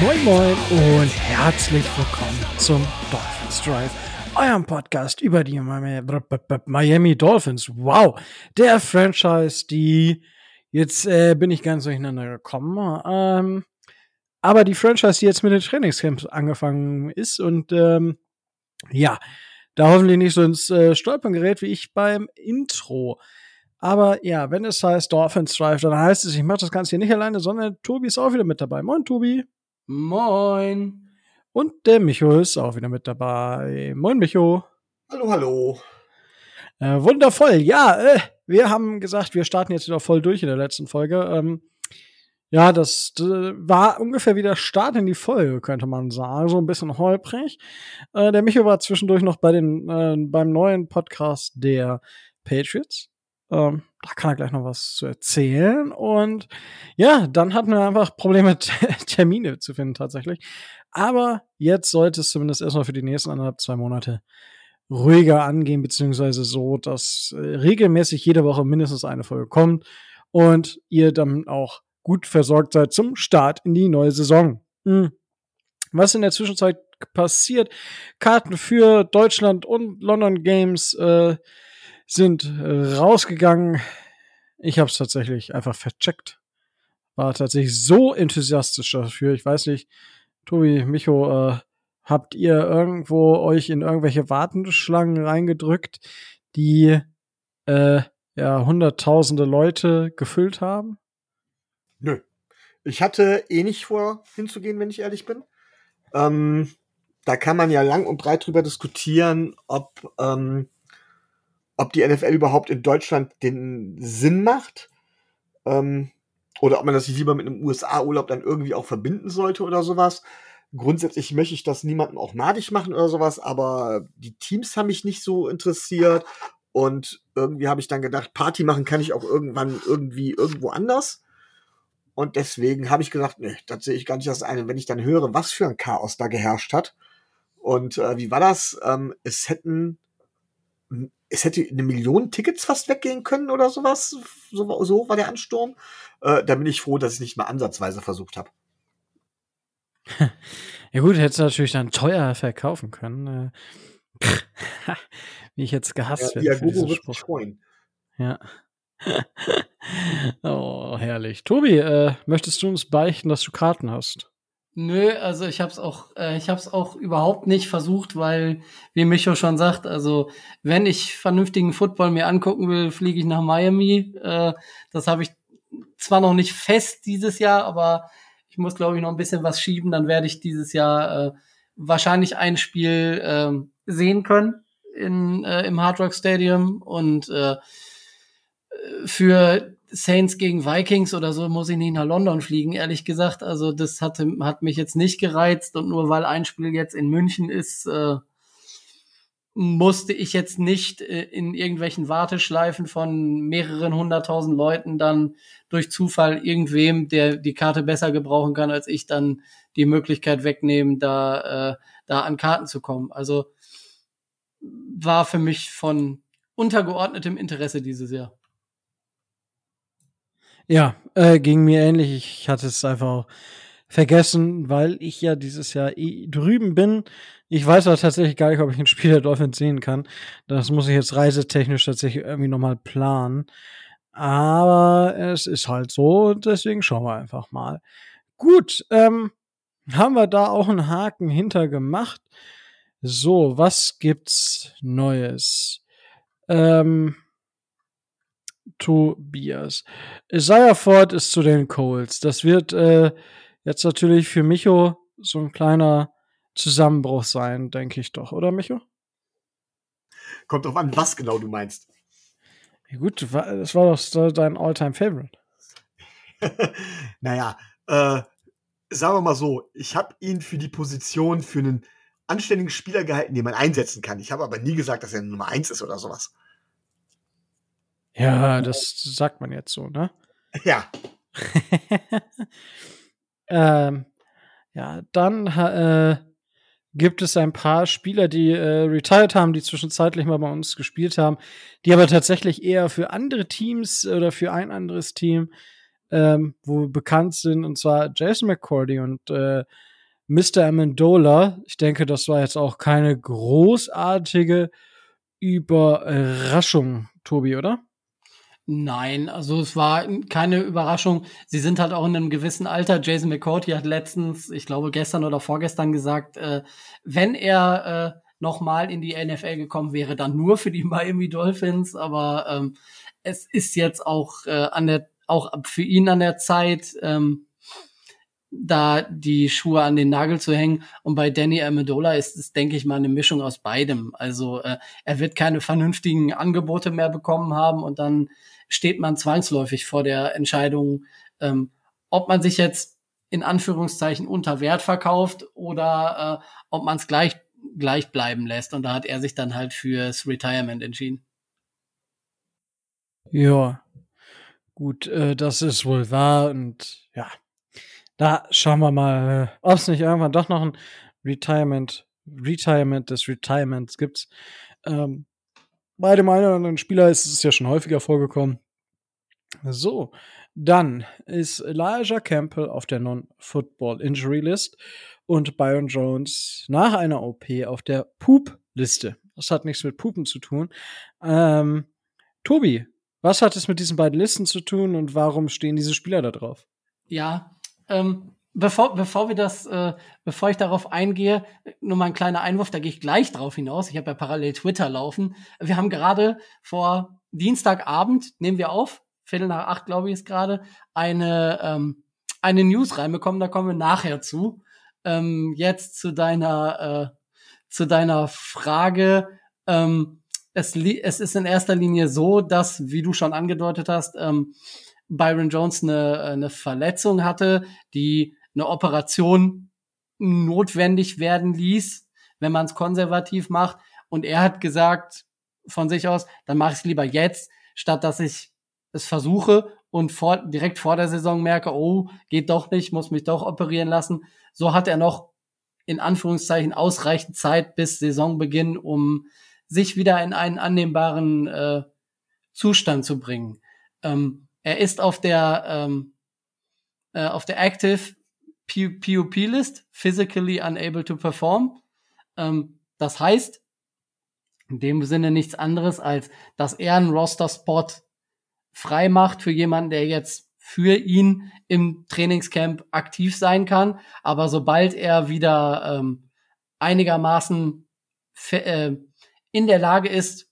Moin Moin und herzlich willkommen zum Dolphins Drive, eurem Podcast über die Miami Dolphins. Wow, der Franchise, die jetzt äh, bin ich ganz durcheinander gekommen. Ähm, aber die Franchise, die jetzt mit den Trainingscamps angefangen ist und ähm, ja, da hoffentlich nicht so ins äh, Stolpern gerät wie ich beim Intro. Aber ja, wenn es heißt Dolphins Drive, dann heißt es, ich mache das Ganze hier nicht alleine, sondern Tobi ist auch wieder mit dabei. Moin, Tobi. Moin. Und der Micho ist auch wieder mit dabei. Moin, Micho. Hallo, hallo. Äh, wundervoll. Ja, äh, wir haben gesagt, wir starten jetzt wieder voll durch in der letzten Folge. Ähm, ja, das äh, war ungefähr wieder Start in die Folge, könnte man sagen. So ein bisschen holprig. Äh, der Micho war zwischendurch noch bei den, äh, beim neuen Podcast der Patriots. Ähm, da kann er gleich noch was zu erzählen. Und ja, dann hatten wir einfach Probleme, Termine zu finden tatsächlich. Aber jetzt sollte es zumindest erstmal für die nächsten anderthalb, zwei Monate ruhiger angehen, beziehungsweise so, dass äh, regelmäßig jede Woche mindestens eine Folge kommt und ihr dann auch gut versorgt seid zum Start in die neue Saison. Hm. Was in der Zwischenzeit passiert? Karten für Deutschland und London Games äh, sind äh, rausgegangen. Ich habe es tatsächlich einfach vercheckt. War tatsächlich so enthusiastisch dafür. Ich weiß nicht, Tobi, Micho, äh, habt ihr irgendwo euch in irgendwelche Wartenschlangen reingedrückt, die äh, ja hunderttausende Leute gefüllt haben? Nö. Ich hatte eh nicht vor, hinzugehen, wenn ich ehrlich bin. Ähm, da kann man ja lang und breit drüber diskutieren, ob ähm, ob die NFL überhaupt in Deutschland den Sinn macht. Ähm, oder ob man das lieber mit einem USA-Urlaub dann irgendwie auch verbinden sollte oder sowas. Grundsätzlich möchte ich das niemandem auch madig machen oder sowas, aber die Teams haben mich nicht so interessiert. Und irgendwie habe ich dann gedacht, Party machen kann ich auch irgendwann irgendwie irgendwo anders. Und deswegen habe ich gesagt, nee, das sehe ich gar nicht das eine. Wenn ich dann höre, was für ein Chaos da geherrscht hat. Und äh, wie war das? Ähm, es hätten es hätte eine Million Tickets fast weggehen können oder sowas. So, so war der Ansturm. Äh, da bin ich froh, dass ich nicht mal ansatzweise versucht habe. Ja gut, hättest du natürlich dann teuer verkaufen können. Äh, wie ich jetzt gehasst ja, werde. Ja, Google wird sich freuen. Ja. oh, herrlich. Tobi, äh, möchtest du uns beichten, dass du Karten hast? Nö, also ich habe es auch, äh, ich habe auch überhaupt nicht versucht, weil, wie Micho schon sagt, also wenn ich vernünftigen Football mir angucken will, fliege ich nach Miami. Äh, das habe ich zwar noch nicht fest dieses Jahr, aber ich muss, glaube ich, noch ein bisschen was schieben. Dann werde ich dieses Jahr äh, wahrscheinlich ein Spiel äh, sehen können in, äh, im Hard Rock Stadium und äh, für Saints gegen Vikings oder so muss ich nicht nach London fliegen, ehrlich gesagt. Also das hatte, hat mich jetzt nicht gereizt und nur weil ein Spiel jetzt in München ist, äh, musste ich jetzt nicht äh, in irgendwelchen Warteschleifen von mehreren hunderttausend Leuten dann durch Zufall irgendwem, der die Karte besser gebrauchen kann als ich, dann die Möglichkeit wegnehmen, da, äh, da an Karten zu kommen. Also war für mich von untergeordnetem Interesse dieses Jahr. Ja, äh, ging mir ähnlich. Ich hatte es einfach vergessen, weil ich ja dieses Jahr eh drüben bin. Ich weiß aber tatsächlich gar nicht, ob ich ein Spiel der Dolphins sehen kann. Das muss ich jetzt reisetechnisch tatsächlich irgendwie nochmal planen. Aber es ist halt so, deswegen schauen wir einfach mal. Gut, ähm, haben wir da auch einen Haken hinter gemacht. So, was gibt's Neues? Ähm, Tobias. Isaiah Ford ist zu den Coles. Das wird äh, jetzt natürlich für Micho so ein kleiner Zusammenbruch sein, denke ich doch, oder Micho? Kommt drauf an, was genau du meinst. Ja, gut, das war doch dein Alltime favorite naja, äh, sagen wir mal so, ich habe ihn für die Position für einen anständigen Spieler gehalten, den man einsetzen kann. Ich habe aber nie gesagt, dass er Nummer 1 ist oder sowas. Ja, das sagt man jetzt so, ne? Ja. ähm, ja, dann äh, gibt es ein paar Spieler, die äh, retired haben, die zwischenzeitlich mal bei uns gespielt haben, die aber tatsächlich eher für andere Teams oder für ein anderes Team ähm, wo bekannt sind, und zwar Jason McCordy und äh, Mr. Amendola. Ich denke, das war jetzt auch keine großartige Überraschung, Tobi, oder? Nein, also es war keine Überraschung. Sie sind halt auch in einem gewissen Alter. Jason McCourty hat letztens, ich glaube gestern oder vorgestern gesagt, äh, wenn er äh, noch mal in die NFL gekommen wäre, dann nur für die Miami Dolphins. Aber ähm, es ist jetzt auch äh, an der auch für ihn an der Zeit, ähm, da die Schuhe an den Nagel zu hängen. Und bei Danny Amendola ist es, denke ich mal, eine Mischung aus beidem. Also äh, er wird keine vernünftigen Angebote mehr bekommen haben und dann steht man zwangsläufig vor der Entscheidung, ähm, ob man sich jetzt in Anführungszeichen unter Wert verkauft oder äh, ob man es gleich gleich bleiben lässt. Und da hat er sich dann halt fürs Retirement entschieden. Ja, gut, äh, das ist wohl wahr und ja, da schauen wir mal, äh, ob es nicht irgendwann doch noch ein Retirement, Retirement des Retirements gibt. Ähm, bei dem einen oder anderen Spieler ist es ja schon häufiger vorgekommen. So, dann ist Elijah Campbell auf der Non-Football Injury List und Byron Jones nach einer OP auf der Poop-Liste. Das hat nichts mit Pupen zu tun. Ähm, Tobi, was hat es mit diesen beiden Listen zu tun und warum stehen diese Spieler da drauf? Ja, ähm, bevor, bevor wir das, äh, bevor ich darauf eingehe, nur mal ein kleiner Einwurf, da gehe ich gleich drauf hinaus. Ich habe ja parallel Twitter laufen. Wir haben gerade vor Dienstagabend, nehmen wir auf, Viertel nach acht, glaube ich, ist gerade, eine, ähm, eine News reinbekommen, da kommen wir nachher zu. Ähm, jetzt zu deiner, äh, zu deiner Frage. Ähm, es, es ist in erster Linie so, dass, wie du schon angedeutet hast, ähm, Byron Jones eine, eine Verletzung hatte, die eine Operation notwendig werden ließ, wenn man es konservativ macht. Und er hat gesagt von sich aus, dann mache ich es lieber jetzt, statt dass ich es versuche und vor, direkt vor der Saison merke, oh, geht doch nicht, muss mich doch operieren lassen. So hat er noch in Anführungszeichen ausreichend Zeit bis Saisonbeginn, um sich wieder in einen annehmbaren äh, Zustand zu bringen. Ähm, er ist auf der ähm, äh, auf der Active PUP List, physically unable to perform. Ähm, das heißt in dem Sinne nichts anderes als, dass er einen Roster-Spot frei macht für jemanden, der jetzt für ihn im Trainingscamp aktiv sein kann. Aber sobald er wieder ähm, einigermaßen äh, in der Lage ist,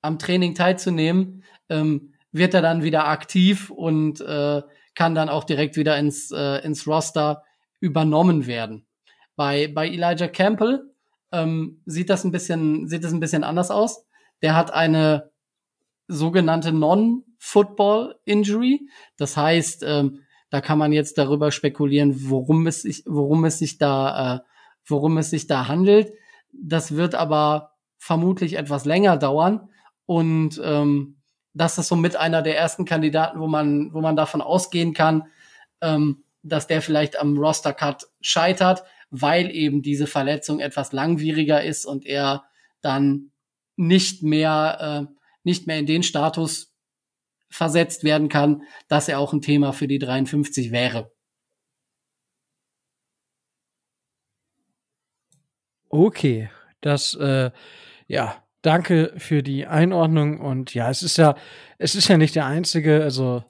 am Training teilzunehmen, ähm, wird er dann wieder aktiv und äh, kann dann auch direkt wieder ins, äh, ins Roster übernommen werden. Bei, bei Elijah Campbell ähm, sieht das ein bisschen, sieht das ein bisschen anders aus. Der hat eine sogenannte Non-Football Injury. Das heißt, ähm, da kann man jetzt darüber spekulieren, worum es sich, worum es sich da, äh, worum es sich da handelt. Das wird aber vermutlich etwas länger dauern und ähm, das ist so mit einer der ersten Kandidaten, wo man, wo man davon ausgehen kann, ähm, dass der vielleicht am Roster-Cut scheitert, weil eben diese Verletzung etwas langwieriger ist und er dann nicht mehr, äh, nicht mehr in den Status versetzt werden kann, dass er auch ein Thema für die 53 wäre. Okay, das, äh, ja, danke für die Einordnung und ja, es ist ja, es ist ja nicht der einzige, also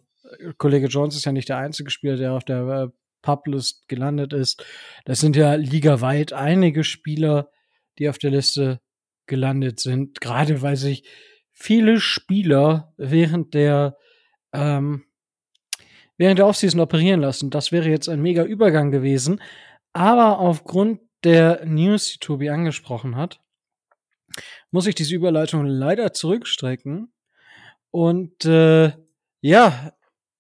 Kollege Jones ist ja nicht der einzige Spieler, der auf der äh, Publist gelandet ist. Das sind ja ligaweit einige Spieler, die auf der Liste gelandet sind, gerade weil sich viele Spieler während der ähm, während der Offseason operieren lassen. Das wäre jetzt ein mega Übergang gewesen. Aber aufgrund der News, die Tobi angesprochen hat, muss ich diese Überleitung leider zurückstrecken. Und äh, ja,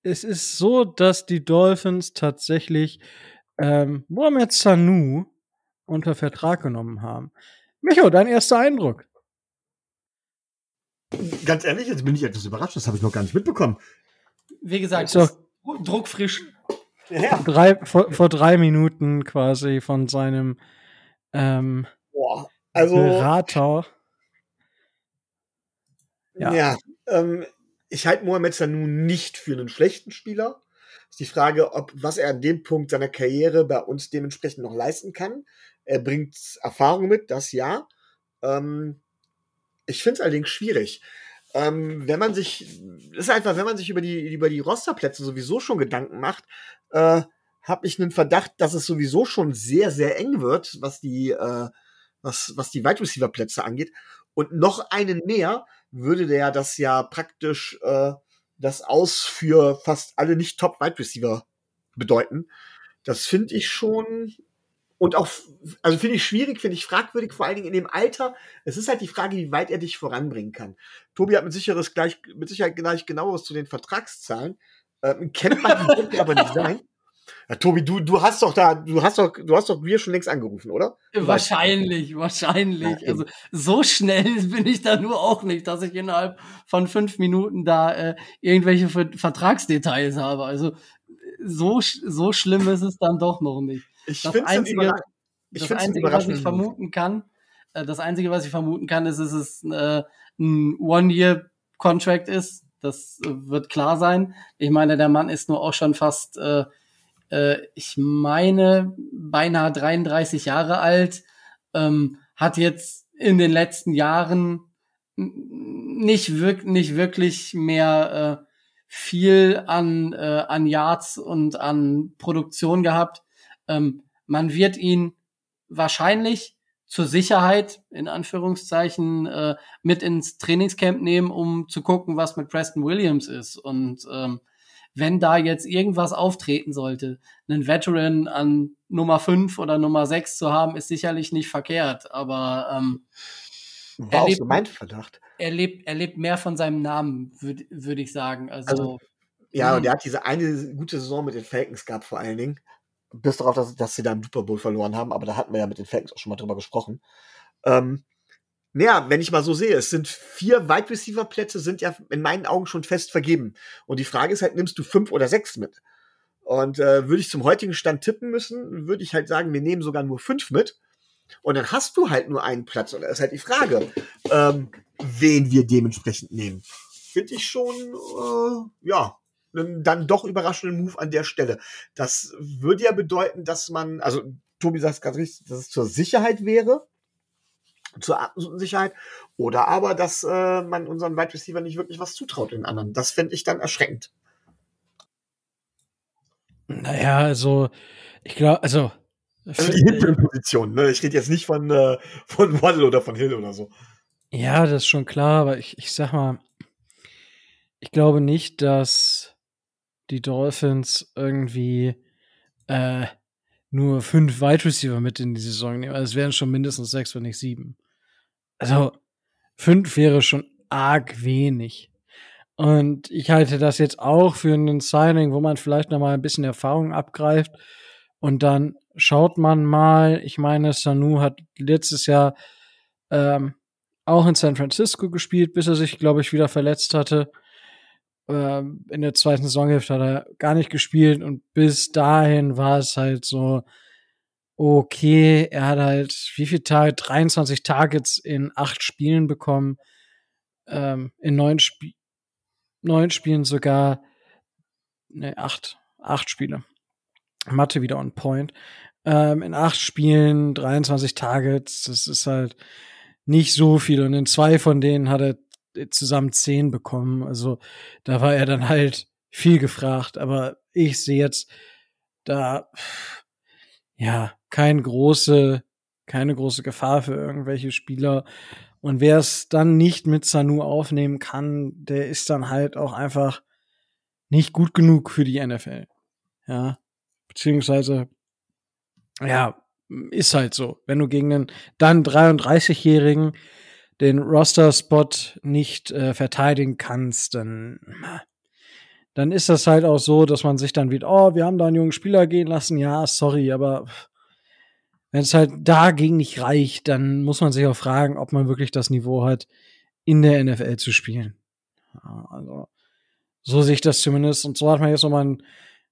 es ist so, dass die Dolphins tatsächlich ähm, Mohamed Sanu unter Vertrag genommen haben. Micho, dein erster Eindruck? Ganz ehrlich, jetzt bin ich etwas überrascht. Das habe ich noch gar nicht mitbekommen. Wie gesagt, so, druckfrisch. Ja. Drei, vor, vor, drei Minuten quasi von seinem ähm, Boah, also, Berater. Ja, ja ähm, ich halte Mohamed Sanu nicht für einen schlechten Spieler. Ist die Frage, ob was er an dem Punkt seiner Karriere bei uns dementsprechend noch leisten kann. Er bringt Erfahrung mit, das ja. Ähm, ich finde es allerdings schwierig. Ähm, wenn man sich, ist einfach, wenn man sich über die, über die Rosterplätze sowieso schon Gedanken macht, äh, habe ich einen Verdacht, dass es sowieso schon sehr, sehr eng wird, was die, äh, was, was die Wide Receiver Plätze angeht. Und noch einen mehr würde der das ja praktisch äh, das Aus für fast alle nicht Top Wide Receiver bedeuten. Das finde ich schon und auch, also finde ich schwierig, finde ich fragwürdig, vor allen Dingen in dem Alter. Es ist halt die Frage, wie weit er dich voranbringen kann. Tobi hat mit, sicheres gleich, mit Sicherheit gleich genaueres zu den Vertragszahlen. Ähm, kennt man die aber nicht sein. Ja, Tobi, du, du hast doch da, du hast doch, du hast doch wir schon längst angerufen, oder? Wahrscheinlich, wahrscheinlich. Ja, also so schnell bin ich da nur auch nicht, dass ich innerhalb von fünf Minuten da äh, irgendwelche Vertragsdetails habe. Also so, so schlimm ist es dann doch noch nicht. Ich das Einzige, ich das Einzige was ich vermuten kann, äh, das Einzige, was ich vermuten kann, ist, dass es äh, ein One-Year-Contract ist. Das äh, wird klar sein. Ich meine, der Mann ist nur auch schon fast, äh, äh, ich meine, beinahe 33 Jahre alt, ähm, hat jetzt in den letzten Jahren nicht, wirk nicht wirklich mehr äh, viel an, äh, an Yards und an Produktion gehabt. Ähm, man wird ihn wahrscheinlich zur Sicherheit, in Anführungszeichen, äh, mit ins Trainingscamp nehmen, um zu gucken, was mit Preston Williams ist. Und ähm, wenn da jetzt irgendwas auftreten sollte, einen Veteran an Nummer 5 oder Nummer 6 zu haben, ist sicherlich nicht verkehrt. Aber ähm, War er lebt, mein Verdacht. Er lebt, er lebt mehr von seinem Namen, würde würd ich sagen. Also, also ja, und er hat diese eine gute Saison mit den Falcons gehabt, vor allen Dingen bis darauf, dass, dass sie da im Super Bowl verloren haben, aber da hatten wir ja mit den Falcons auch schon mal drüber gesprochen. Ähm, naja, wenn ich mal so sehe, es sind vier Wide Receiver Plätze, sind ja in meinen Augen schon fest vergeben. Und die Frage ist halt, nimmst du fünf oder sechs mit? Und äh, würde ich zum heutigen Stand tippen müssen, würde ich halt sagen, wir nehmen sogar nur fünf mit. Und dann hast du halt nur einen Platz. Und da ist halt die Frage, ähm, wen wir dementsprechend nehmen. Finde ich schon, äh, ja, einen dann doch überraschenden Move an der Stelle. Das würde ja bedeuten, dass man, also Tobi sagt es ganz richtig, dass es zur Sicherheit wäre, zur absoluten Sicherheit, oder aber, dass äh, man unseren Wide Receiver nicht wirklich was zutraut den anderen. Das fände ich dann erschreckend. Naja, also, ich glaube, also. Also die Hinterposition, ne? Ich rede jetzt nicht von, äh, von Waddle oder von Hill oder so. Ja, das ist schon klar, aber ich, ich sag mal, ich glaube nicht, dass die Dolphins irgendwie äh, nur fünf Wide Receiver mit in die Saison nehmen. Also es wären schon mindestens sechs, wenn nicht sieben. Also fünf wäre schon arg wenig. Und ich halte das jetzt auch für einen Signing, wo man vielleicht noch mal ein bisschen Erfahrung abgreift. Und dann schaut man mal, ich meine, Sanu hat letztes Jahr ähm, auch in San Francisco gespielt, bis er sich, glaube ich, wieder verletzt hatte. Ähm, in der zweiten Saisonhälfte hat er gar nicht gespielt und bis dahin war es halt so, okay, er hat halt wie viel Tage, 23 Targets in acht Spielen bekommen, ähm, in neun, Sp neun Spielen sogar, ne, acht, acht Spiele. Mathe wieder on point. Ähm, in acht Spielen 23 Targets, das ist halt nicht so viel und in zwei von denen hat er zusammen zehn bekommen. Also da war er dann halt viel gefragt. Aber ich sehe jetzt da ja kein große, keine große Gefahr für irgendwelche Spieler. Und wer es dann nicht mit Sanu aufnehmen kann, der ist dann halt auch einfach nicht gut genug für die NFL. Ja, beziehungsweise ja, ist halt so. Wenn du gegen einen dann 33-Jährigen den Roster-Spot nicht äh, verteidigen kannst, dann, dann ist das halt auch so, dass man sich dann wieder, oh, wir haben da einen jungen Spieler gehen lassen, ja, sorry, aber wenn es halt dagegen nicht reicht, dann muss man sich auch fragen, ob man wirklich das Niveau hat, in der NFL zu spielen. Also, so sehe ich das zumindest. Und so hat man jetzt nochmal einen,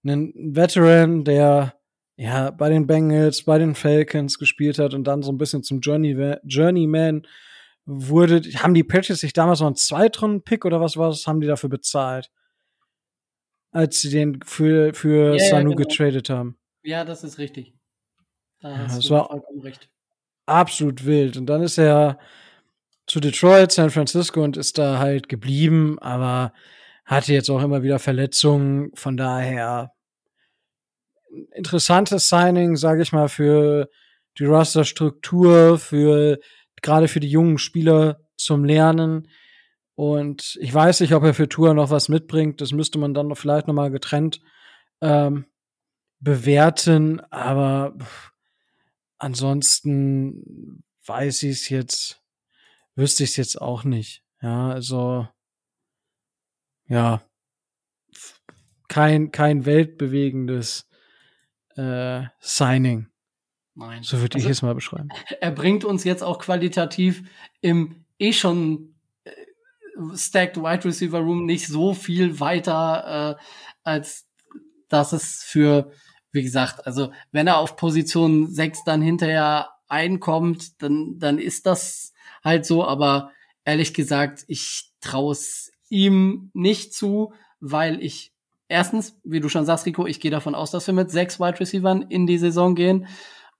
einen Veteran, der ja bei den Bengals, bei den Falcons gespielt hat und dann so ein bisschen zum Journey, Journeyman wurde, haben die Patriots sich damals noch einen Zweitrunden-Pick oder was war das, haben die dafür bezahlt? Als sie den für, für Ja, ja, Sanu genau. getradet haben. Ja, das ist richtig. Da Ja, hast das du war- vollkommen recht. Absolut wild. Und dann ist er zu Detroit, San Francisco und ist da halt geblieben, aber hatte jetzt auch immer wieder Verletzungen. Von daher interessantes Signing, sage ich mal, für die Roster-Struktur, für gerade für die jungen Spieler zum Lernen. Und ich weiß nicht, ob er für Tour noch was mitbringt. Das müsste man dann vielleicht noch mal getrennt ähm, bewerten. Aber ansonsten weiß ich es jetzt, wüsste ich es jetzt auch nicht. Ja, also ja, kein kein weltbewegendes äh, Signing. Nein. So würde ich Also- es mal beschreiben. er bringt uns jetzt auch qualitativ im eh schon stacked Wide Receiver Room nicht so viel weiter, äh, als dass es für, wie gesagt, also wenn er auf Position 6 dann hinterher einkommt, dann, dann ist das halt so, aber ehrlich gesagt, ich traue es ihm nicht zu, weil ich erstens, wie du schon sagst, Rico, ich gehe davon aus, dass wir mit sechs Wide Receivern in die Saison gehen.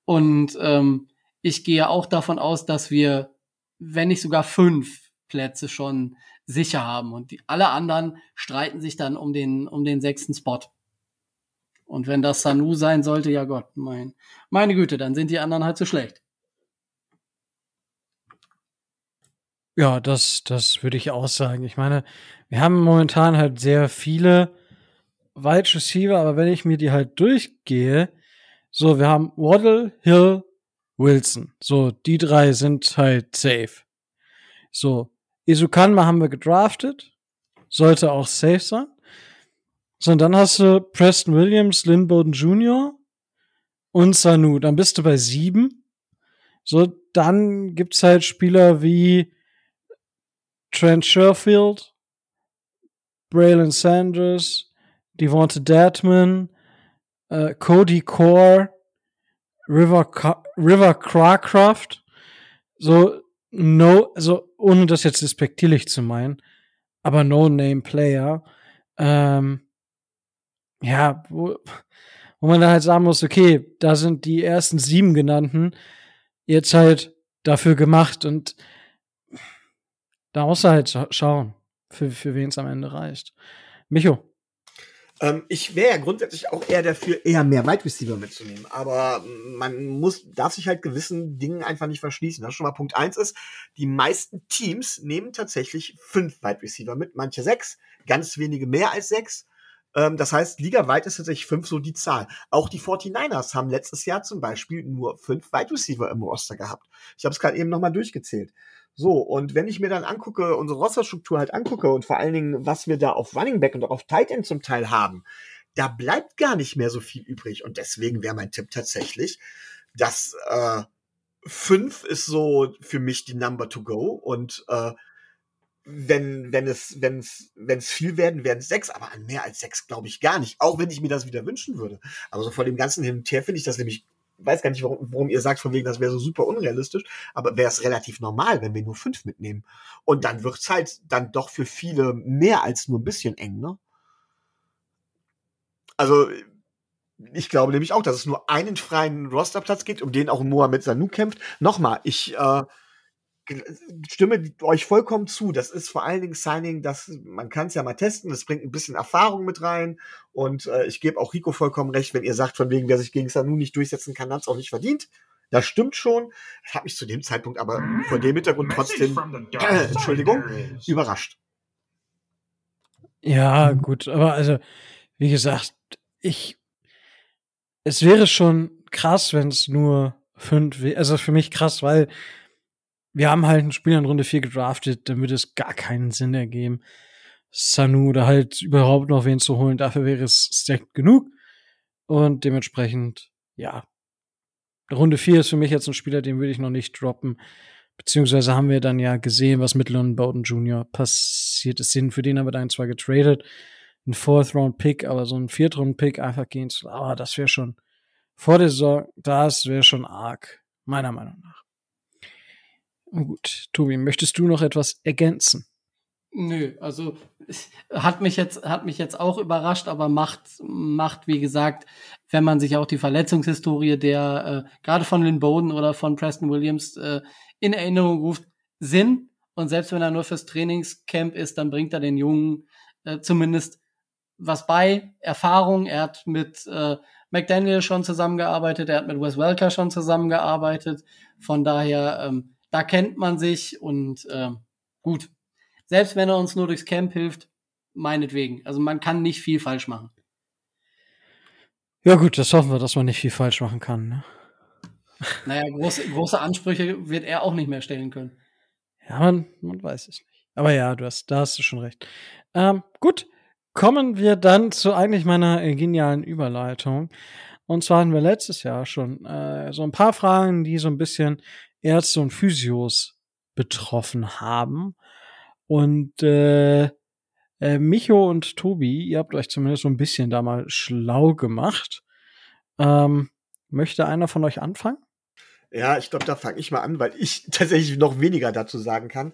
Und ähm, ich gehe auch davon aus, dass wir, wenn nicht sogar fünf Plätze schon sicher haben. Und die, alle anderen streiten sich dann um den, um den sechsten Spot. Und wenn das Sanu sein sollte, ja Gott, mein, meine Güte, dann sind die anderen halt so schlecht. Ja, das, das würde ich auch sagen. Ich meine, wir haben momentan halt sehr viele Wide Receiver, aber wenn ich mir die halt durchgehe, so, wir haben Waddle, Hill, Wilson. So, die drei sind halt safe. So, Isukanma haben wir gedraftet. Sollte auch safe sein. So, und dann hast du Preston Williams, Lynn Bowden Jr. und Sanu. Dann bist du bei sieben. So, dann gibt's halt Spieler wie Trent Sherfield, Braylon Sanders, Devonta Datman, äh, Cody Core, River, River Crawcroft. So, no, also ohne das jetzt respektierlich zu meinen, aber No-Name-Player. Ähm, ja, wo, wo man da halt sagen muss, okay, da sind die ersten sieben genannten jetzt halt dafür gemacht und da musst du halt scha- schauen, für, für wen es am Ende reicht. Micho. Ähm, ich wäre ja grundsätzlich auch eher dafür, eher mehr Wide Receiver mitzunehmen. Aber man muss, darf sich halt gewissen Dingen einfach nicht verschließen. Das schon mal Punkt eins ist, die meisten Teams nehmen tatsächlich fünf Wide Receiver mit, manche sechs, ganz wenige mehr als sechs. Ähm, das heißt, ligaweit ist tatsächlich fünf so die Zahl. Auch die 49ers haben letztes Jahr zum Beispiel nur fünf Wide Receiver im Roster gehabt. Ich habe es gerade eben nochmal durchgezählt. So, und wenn ich mir dann angucke, unsere Rosterstruktur halt angucke und vor allen Dingen, was wir da auf Running Back und auch auf Tight End zum Teil haben, da bleibt gar nicht mehr so viel übrig. Und deswegen wäre mein Tipp tatsächlich, dass äh, fünf ist so für mich die Number to go. Und äh, wenn, wenn es, wenn es, wenn es viel werden, werden es sechs, aber an mehr als sechs glaube ich gar nicht. Auch wenn ich mir das wieder wünschen würde. Aber so vor dem ganzen Hin und Her finde ich das nämlich, weiß gar nicht, warum, warum ihr sagt, von wegen, das wäre so super unrealistisch, aber wäre es relativ normal, wenn wir nur fünf mitnehmen. Und dann wird's halt dann doch für viele mehr als nur ein bisschen eng, ne? Also, ich glaube nämlich auch, dass es nur einen freien Rosterplatz gibt, um den auch Mohamed Sanu kämpft. Nochmal, ich äh, stimme euch vollkommen zu. Das ist vor allen Dingen Signing, das man kann es ja mal testen. Das bringt ein bisschen Erfahrung mit rein. Und äh, ich gebe auch Rico vollkommen recht, wenn ihr sagt, von wegen, wer sich gegen Sanu nicht durchsetzen kann, hat es auch nicht verdient. Das stimmt schon. Das hat mich zu dem Zeitpunkt aber vor dem Hintergrund trotzdem, äh, Entschuldigung, überrascht. Ja, gut, aber also, wie gesagt, ich, es wäre schon krass, wenn es nur fünf, also für mich krass, weil wir haben halt einen Spieler in Runde 4 gedraftet, dann würde es gar keinen Sinn ergeben, Sanu oder halt überhaupt noch wen zu holen. Dafür wäre es stacked genug. Und dementsprechend, ja. Runde 4 ist für mich jetzt ein Spieler, den würde ich noch nicht droppen. Beziehungsweise haben wir dann ja gesehen, was mit Lon Bowden Jr. passiert ist. Für den haben wir dann zwar getradet, ein Fourth-Round-Pick, aber so ein Vierth-Round-Pick einfach gehen zu, aber das wäre schon vor der Saison, das wäre schon arg, meiner Meinung nach. Gut, Tobi, möchtest du noch etwas ergänzen? Nö, also hat mich jetzt, hat mich jetzt auch überrascht, aber macht, macht, wie gesagt, wenn man sich auch die Verletzungshistorie der, äh, gerade von Lynn Bowden oder von Preston Williams äh, in Erinnerung ruft, Sinn. Und selbst wenn er nur fürs Trainingscamp ist, dann bringt er den Jungen äh, zumindest was bei, Erfahrung. Er hat mit äh, McDaniel schon zusammengearbeitet, er hat mit Wes Welker schon zusammengearbeitet. Von daher, ähm, da kennt man sich und äh, gut. Selbst wenn er uns nur durchs Camp hilft, meinetwegen. Also man kann nicht viel falsch machen. Ja gut, das hoffen wir, dass man nicht viel falsch machen kann. Ne? Naja, große, große Ansprüche wird er auch nicht mehr stellen können. Ja, man, man weiß es nicht. Aber ja, du hast, da hast du schon recht. Ähm, gut, kommen wir dann zu eigentlich meiner äh, genialen Überleitung. Und zwar hatten wir letztes Jahr schon äh, so ein paar Fragen, die so ein bisschen Ärzte und Physios betroffen haben. Und äh, äh, Micho und Tobi, ihr habt euch zumindest so ein bisschen da mal schlau gemacht. Ähm, möchte einer von euch anfangen? Ja, ich glaube, da fange ich mal an, weil ich tatsächlich noch weniger dazu sagen kann.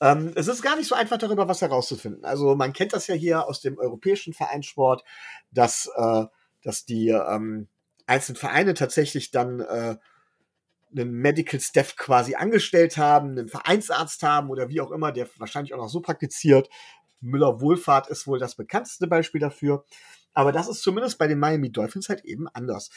Ähm, es ist gar nicht so einfach, darüber was herauszufinden. Also man kennt das ja hier aus dem europäischen Vereinssport, dass, äh, dass die ähm, einzelnen Vereine tatsächlich dann äh, einen Medical Staff quasi angestellt haben, einen Vereinsarzt haben oder wie auch immer, der wahrscheinlich auch noch so praktiziert. Müller Wohlfahrt ist wohl das bekannteste Beispiel dafür. Aber das ist zumindest bei den Miami Dolphins halt eben anders.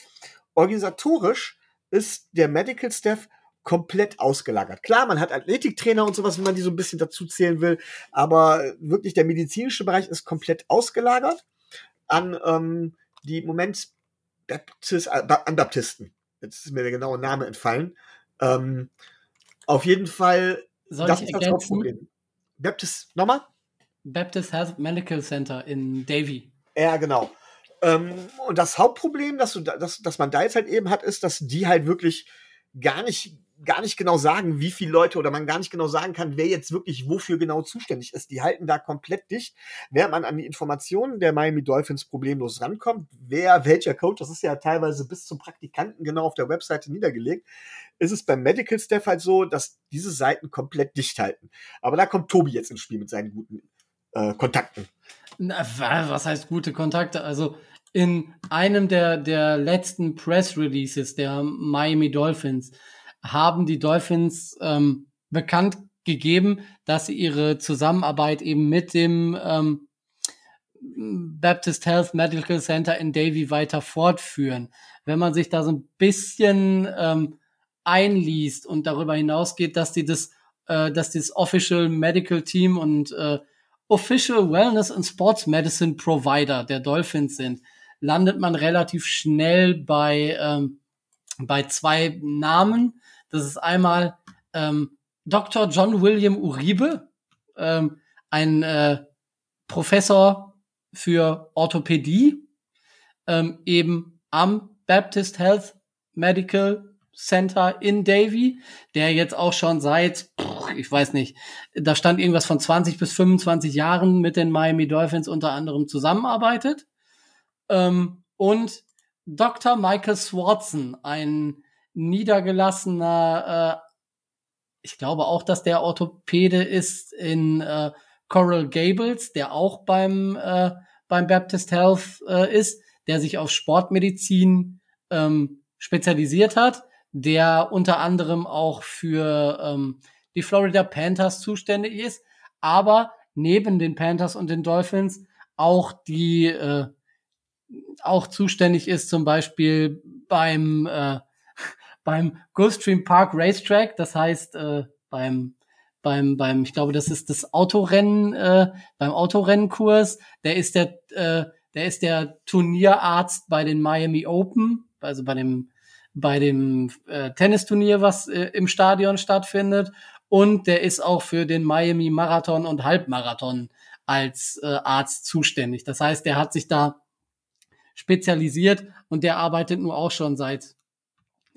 Organisatorisch ist der Medical Staff komplett ausgelagert. Klar, man hat Athletiktrainer und sowas, wenn man die so ein bisschen dazu zählen will, aber wirklich der medizinische Bereich ist komplett ausgelagert an ähm, die Moment Baptist, äh, an Baptisten. Jetzt ist mir der genaue Name entfallen. Ähm, auf jeden Fall, Soll das ist das Hauptproblem. Baptist, nochmal? Baptist Health Medical Center in Davie. Ja, genau. Ähm, und das Hauptproblem, das, das, das man da jetzt halt eben hat, ist, dass die halt wirklich gar nicht gar nicht genau sagen, wie viele Leute oder man gar nicht genau sagen kann, wer jetzt wirklich wofür genau zuständig ist. Die halten da komplett dicht, während man an die Informationen der Miami Dolphins problemlos rankommt. Wer, welcher Coach, das ist ja teilweise bis zum Praktikanten genau auf der Webseite niedergelegt, ist es beim Medical Staff halt so, dass diese Seiten komplett dicht halten. Aber da kommt Tobi jetzt ins Spiel mit seinen guten äh, Kontakten. Na, was heißt gute Kontakte? Also in einem der, der letzten Press Releases der Miami Dolphins haben die Dolphins ähm, bekannt gegeben, dass sie ihre Zusammenarbeit eben mit dem ähm, Baptist Health Medical Center in Davie weiter fortführen. Wenn man sich da so ein bisschen ähm, einliest und darüber hinausgeht, dass die das, äh, dass das Official Medical Team und äh, Official Wellness and Sports Medicine Provider der Dolphins sind, landet man relativ schnell bei, ähm, bei zwei Namen. Das ist einmal ähm, Dr. John William Uribe, ähm, ein äh, Professor für Orthopädie, ähm, eben am Baptist Health Medical Center in Davie, der jetzt auch schon seit, ich weiß nicht, da stand irgendwas von 20 bis 25 Jahren mit den Miami Dolphins unter anderem zusammenarbeitet. Ähm, und Dr. Michael Swartzen, ein niedergelassener, äh, ich glaube auch, dass der Orthopäde ist in äh, Coral Gables, der auch beim, äh, beim Baptist Health äh, ist, der sich auf Sportmedizin ähm, spezialisiert hat, der unter anderem auch für ähm, die Florida Panthers zuständig ist, aber neben den Panthers und den Dolphins auch die äh, auch zuständig ist, zum Beispiel beim äh, beim Gulfstream Park Racetrack, das heißt äh, beim beim beim ich glaube, das ist das Autorennen äh, beim Autorennenkurs, der ist der äh, der ist der Turnierarzt bei den Miami Open, also bei dem bei dem äh, Tennisturnier, was äh, im Stadion stattfindet und der ist auch für den Miami Marathon und Halbmarathon als äh, Arzt zuständig. Das heißt, der hat sich da spezialisiert und der arbeitet nur auch schon seit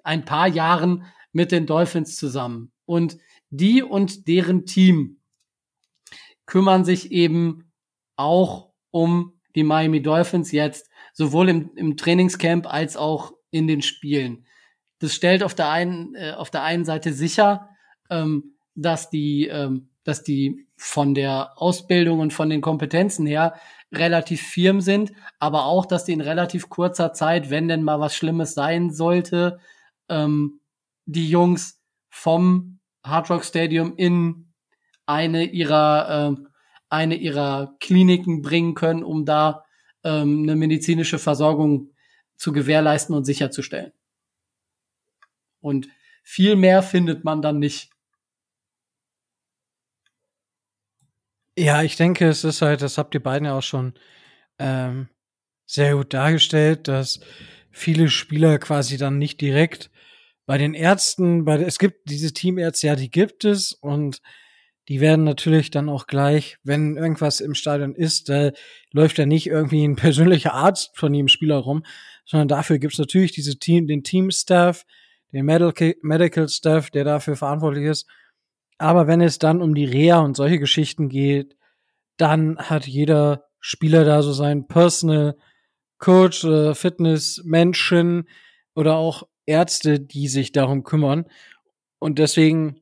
ein paar Jahren mit den Dolphins zusammen. Und die und deren Team kümmern sich eben auch um die Miami Dolphins jetzt, sowohl im, im Trainingscamp als auch in den Spielen. Das stellt auf der einen, äh, auf der einen Seite sicher, ähm, dass die ähm, dass die von der Ausbildung und von den Kompetenzen her relativ firm sind, aber auch, dass die in relativ kurzer Zeit, wenn denn mal was Schlimmes sein sollte, ähm, die Jungs vom Hard Rock Stadium in eine ihrer äh, eine ihrer Kliniken bringen können, um da ähm, eine medizinische Versorgung zu gewährleisten und sicherzustellen. Und viel mehr findet man dann nicht. Ja, ich denke, es ist halt, das habt ihr beiden ja auch schon ähm, sehr gut dargestellt, dass viele Spieler quasi dann nicht direkt bei den Ärzten, bei es gibt diese Teamärzte, ja, die gibt es und die werden natürlich dann auch gleich, wenn irgendwas im Stadion ist, da läuft ja nicht irgendwie ein persönlicher Arzt von jedem Spieler rum, sondern dafür gibt's natürlich diese Team, den Team-Staff, den Medical, Medical Staff, der dafür verantwortlich ist. Aber wenn es dann um die Reha und solche Geschichten geht, dann hat jeder Spieler da so seinen Personal Coach, äh, Fitness Menschen oder auch Ärzte, die sich darum kümmern. Und deswegen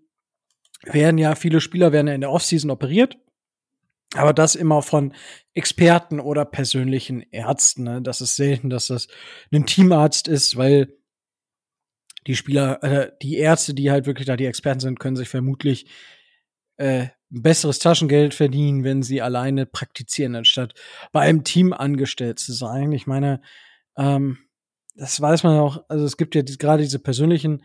werden ja viele Spieler werden ja in der Offseason operiert. Aber das immer von Experten oder persönlichen Ärzten. Ne? Das ist selten, dass das ein Teamarzt ist, weil die Spieler, äh, die Ärzte, die halt wirklich da die Experten sind, können sich vermutlich äh, besseres Taschengeld verdienen, wenn sie alleine praktizieren, anstatt bei einem Team angestellt zu sein. Ich meine, ähm, das weiß man auch, also es gibt ja die, gerade diese persönlichen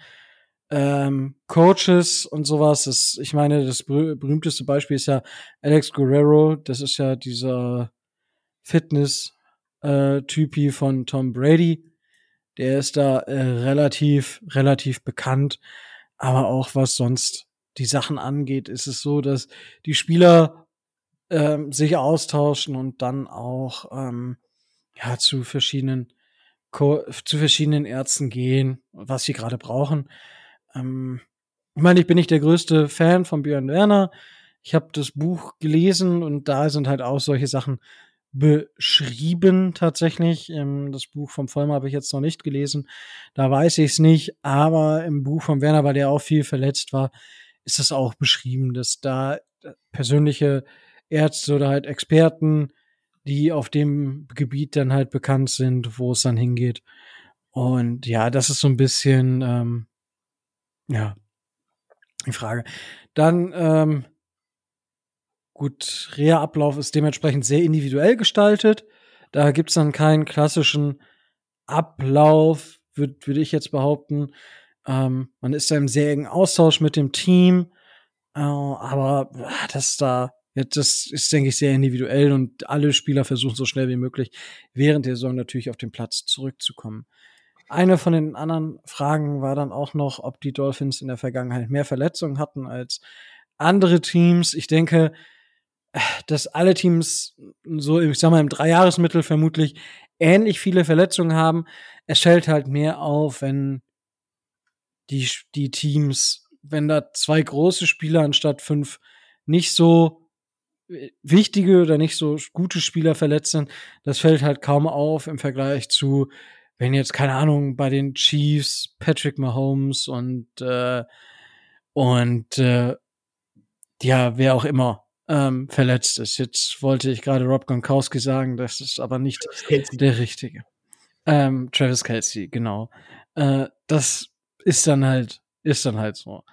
ähm, Coaches und sowas. Das, ich meine, das berühmteste Beispiel ist ja Alex Guerrero. Das ist ja dieser Fitness-Typi äh, von Tom Brady. Der ist da äh, relativ, relativ bekannt. Aber auch was sonst die Sachen angeht, ist es so, dass die Spieler ähm, sich austauschen und dann auch ähm, ja zu verschiedenen zu verschiedenen Ärzten gehen, was sie gerade brauchen. Ähm, ich meine, ich bin nicht der größte Fan von Björn Werner. Ich habe das Buch gelesen und da sind halt auch solche Sachen beschrieben tatsächlich. Ähm, das Buch vom Vollmer habe ich jetzt noch nicht gelesen. Da weiß ich es nicht. Aber im Buch von Werner, weil der auch viel verletzt war, ist es auch beschrieben, dass da persönliche Ärzte oder halt Experten, die auf dem Gebiet dann halt bekannt sind, wo es dann hingeht. Und ja, das ist so ein bisschen ähm, ja, die Frage. Dann, ähm, gut, Reha-Ablauf ist dementsprechend sehr individuell gestaltet. Da gibt's dann keinen klassischen Ablauf, würde würd ich jetzt behaupten. Ähm, man ist da im sehr engen Austausch mit dem Team. Äh, aber das da, das ist, denke ich, sehr individuell und alle Spieler versuchen so schnell wie möglich während der Saison natürlich auf den Platz zurückzukommen. Eine von den anderen Fragen war dann auch noch, ob die Dolphins in der Vergangenheit mehr Verletzungen hatten als andere Teams. Ich denke, dass alle Teams so, ich sag mal, im Dreijahresmittel vermutlich ähnlich viele Verletzungen haben. Es fällt halt mehr auf, wenn die, die Teams, wenn da zwei große Spieler anstatt fünf nicht so wichtige oder nicht so gute Spieler verletzt sind. Das fällt halt kaum auf im Vergleich zu wenn jetzt, keine Ahnung, bei den Chiefs Patrick Mahomes und, äh, und äh, ja, wer auch immer ähm, verletzt ist. Jetzt wollte ich gerade Rob Gronkowski sagen, das ist aber nicht der richtige. Ähm, Travis Kelsey, genau. Äh, das ist dann halt, ist dann halt so.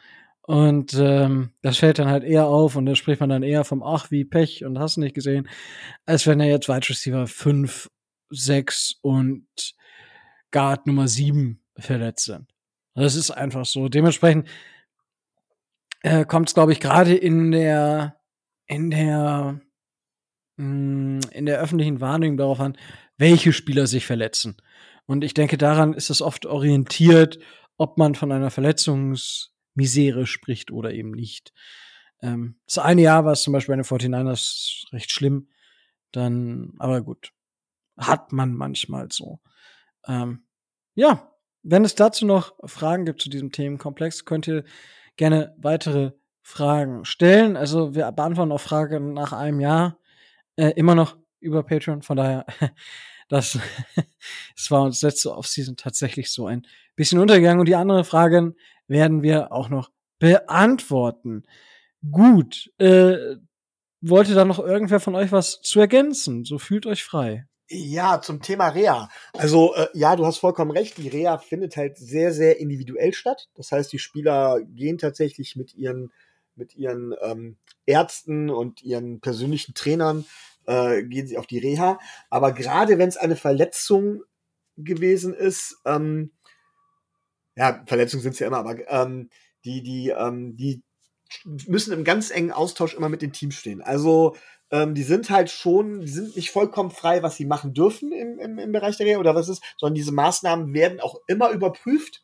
Und ähm, das fällt dann halt eher auf und da spricht man dann eher vom Ach wie Pech und hast nicht gesehen, als wenn er jetzt Wide Receiver 5, 6 und Guard Nummer 7 verletzt sind. Das ist einfach so. Dementsprechend äh, kommt es, glaube ich, gerade in der in der mh, mm, in der öffentlichen Wahrnehmung darauf an, welche Spieler sich verletzen. Und ich denke, daran ist es oft orientiert, ob man von einer Verletzungsmisere spricht oder eben nicht. Ähm, das eine Jahr war es zum Beispiel bei den 49ers recht schlimm. Dann, aber gut, hat man manchmal so. Ähm, ja, wenn es dazu noch Fragen gibt zu diesem Themenkomplex, könnt ihr gerne weitere Fragen stellen. Also wir beantworten auch Fragen nach einem Jahr äh, immer noch über Patreon. Von daher, das, das war uns letzte Offseason tatsächlich so ein bisschen untergegangen. Und die anderen Fragen werden wir auch noch beantworten. Gut. Äh, wollte da noch irgendwer von euch was zu ergänzen? So fühlt euch frei. Ja, zum Thema Reha. Also äh, ja, du hast vollkommen recht. Die Reha findet halt sehr, sehr individuell statt. Das heißt, die Spieler gehen tatsächlich mit ihren mit ihren ähm, Ärzten und ihren persönlichen Trainern äh, gehen sie auf die Reha. Aber gerade wenn es eine Verletzung gewesen ist, ähm, ja, Verletzungen sind es ja immer, aber ähm, die, die, ähm, die müssen im ganz engen Austausch immer mit den Teams stehen. Also ähm, die sind halt schon, die sind nicht vollkommen frei, was sie machen dürfen im, im, im Bereich der Reha oder was ist, sondern diese Maßnahmen werden auch immer überprüft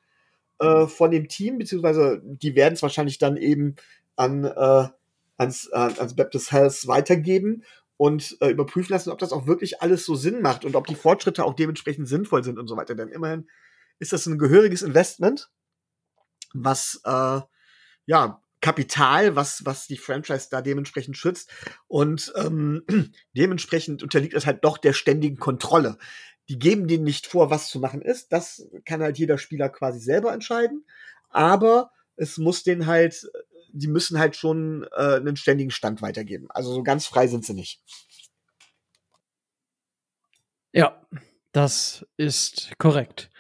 äh, von dem Team, beziehungsweise die werden es wahrscheinlich dann eben an äh, ans, äh, ans Baptist Health weitergeben und äh, überprüfen lassen, ob das auch wirklich alles so Sinn macht und ob die Fortschritte auch dementsprechend sinnvoll sind und so weiter. Denn immerhin ist das ein gehöriges Investment, was äh, ja Kapital, was, was die Franchise da dementsprechend schützt. Und ähm, dementsprechend unterliegt es halt doch der ständigen Kontrolle. Die geben denen nicht vor, was zu machen ist. Das kann halt jeder Spieler quasi selber entscheiden. Aber es muss denen halt, die müssen halt schon äh, einen ständigen Stand weitergeben. Also so ganz frei sind sie nicht. Ja, das ist korrekt.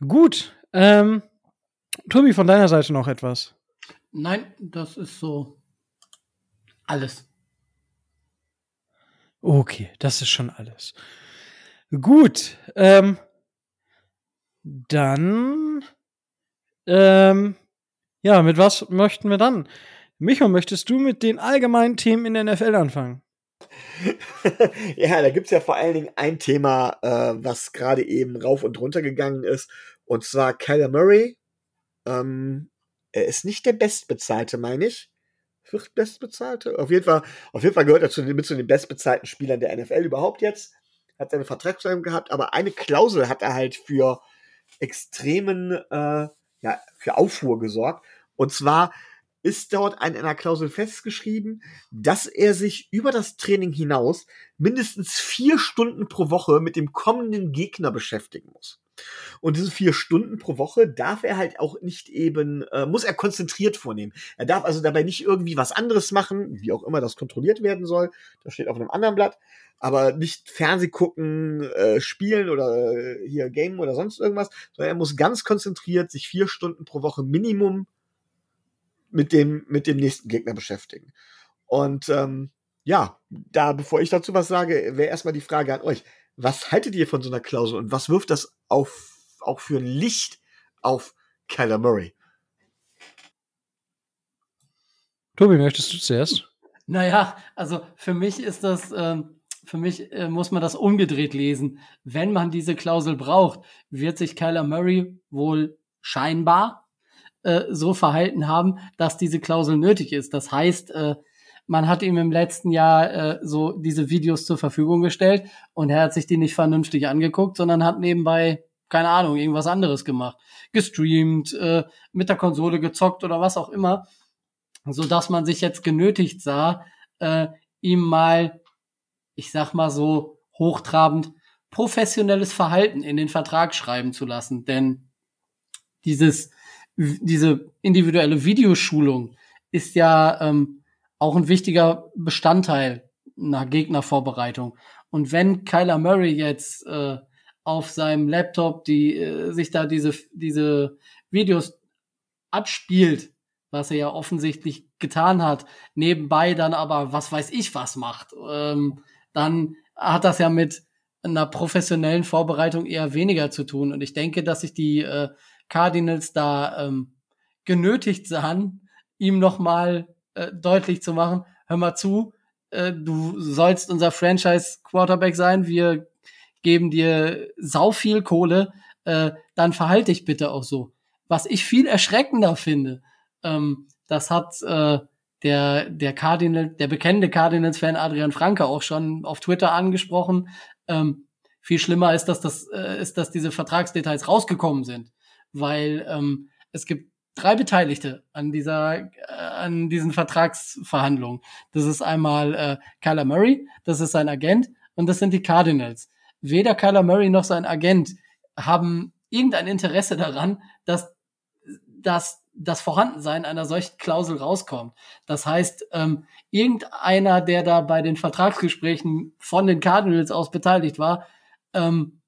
Gut. Ähm, Tobi, von deiner Seite noch etwas? Nein, das ist so alles. Okay, das ist schon alles. Gut, ähm, dann, ähm, ja, mit was möchten wir dann? Micho, möchtest du mit den allgemeinen Themen in der NFL anfangen? ja, da gibt's ja vor allen Dingen ein Thema, äh, was gerade eben rauf und runter gegangen ist, und zwar Kyler Murray. Ähm, er ist nicht der Bestbezahlte, meine ich. Viertbestbezahlte? Auf jeden Fall, auf jeden Fall gehört er zu den, mit zu den bestbezahlten Spielern der NFL überhaupt jetzt. Hat seine Vertragsverlängerung gehabt, aber eine Klausel hat er halt für extremen, äh, ja, für Aufruhr gesorgt. Und zwar ist dort in einer Klausel festgeschrieben, dass er sich über das Training hinaus mindestens vier Stunden pro Woche mit dem kommenden Gegner beschäftigen muss. Und diese vier Stunden pro Woche darf er halt auch nicht eben, äh, muss er konzentriert vornehmen. Er darf also dabei nicht irgendwie was anderes machen, wie auch immer das kontrolliert werden soll. Das steht auf einem anderen Blatt. Aber nicht Fernseh gucken, äh, spielen oder äh, hier Game oder sonst irgendwas, sondern er muss ganz konzentriert sich vier Stunden pro Woche Minimum mit dem, mit dem nächsten Gegner beschäftigen. Und ähm, ja, da, bevor ich dazu was sage, wäre erstmal die Frage an euch. Was haltet ihr von so einer Klausel und was wirft das auf, auch für ein Licht auf Kyler Murray? Tobi, möchtest du zuerst? Naja, also für mich ist das, ähm, für mich äh, muss man das umgedreht lesen. Wenn man diese Klausel braucht, wird sich Kyler Murray wohl scheinbar äh, so verhalten haben, dass diese Klausel nötig ist. Das heißt, äh, man hat ihm im letzten Jahr äh, so diese Videos zur Verfügung gestellt und er hat sich die nicht vernünftig angeguckt, sondern hat nebenbei, keine Ahnung, irgendwas anderes gemacht. Gestreamt, äh, mit der Konsole gezockt oder was auch immer. So dass man sich jetzt genötigt sah, äh, ihm mal, ich sag mal so, hochtrabend professionelles Verhalten in den Vertrag schreiben zu lassen. Denn dieses, diese individuelle Videoschulung ist ja ähm, auch ein wichtiger Bestandteil einer Gegnervorbereitung. Und wenn Kyler Murray jetzt äh, auf seinem Laptop die äh, sich da diese diese Videos abspielt, was er ja offensichtlich getan hat, nebenbei dann aber was weiß ich was macht, ähm, dann hat das ja mit einer professionellen Vorbereitung eher weniger zu tun. Und ich denke, dass sich die äh, Cardinals da ähm, genötigt sahen, ihm noch mal äh, deutlich zu machen, hör mal zu, äh, du sollst unser Franchise-Quarterback sein, wir geben dir sau viel Kohle, äh, dann verhalte dich bitte auch so. Was ich viel erschreckender finde, ähm, das hat äh, der, der Cardinal, der bekannte Cardinals-Fan Adrian Franke auch schon auf Twitter angesprochen. Ähm, viel schlimmer ist, dass das, äh, ist, dass diese Vertragsdetails rausgekommen sind, weil ähm, es gibt drei Beteiligte an dieser, äh, an diesen Vertragsverhandlungen. Das ist einmal äh, Kyler Murray, das ist sein Agent und das sind die Cardinals. Weder Kyler Murray noch sein Agent haben irgendein Interesse daran, dass dass das Vorhandensein einer solchen Klausel rauskommt. Das heißt, ähm, irgendeiner, der da bei den Vertragsgesprächen von den Cardinals aus beteiligt war, ähm,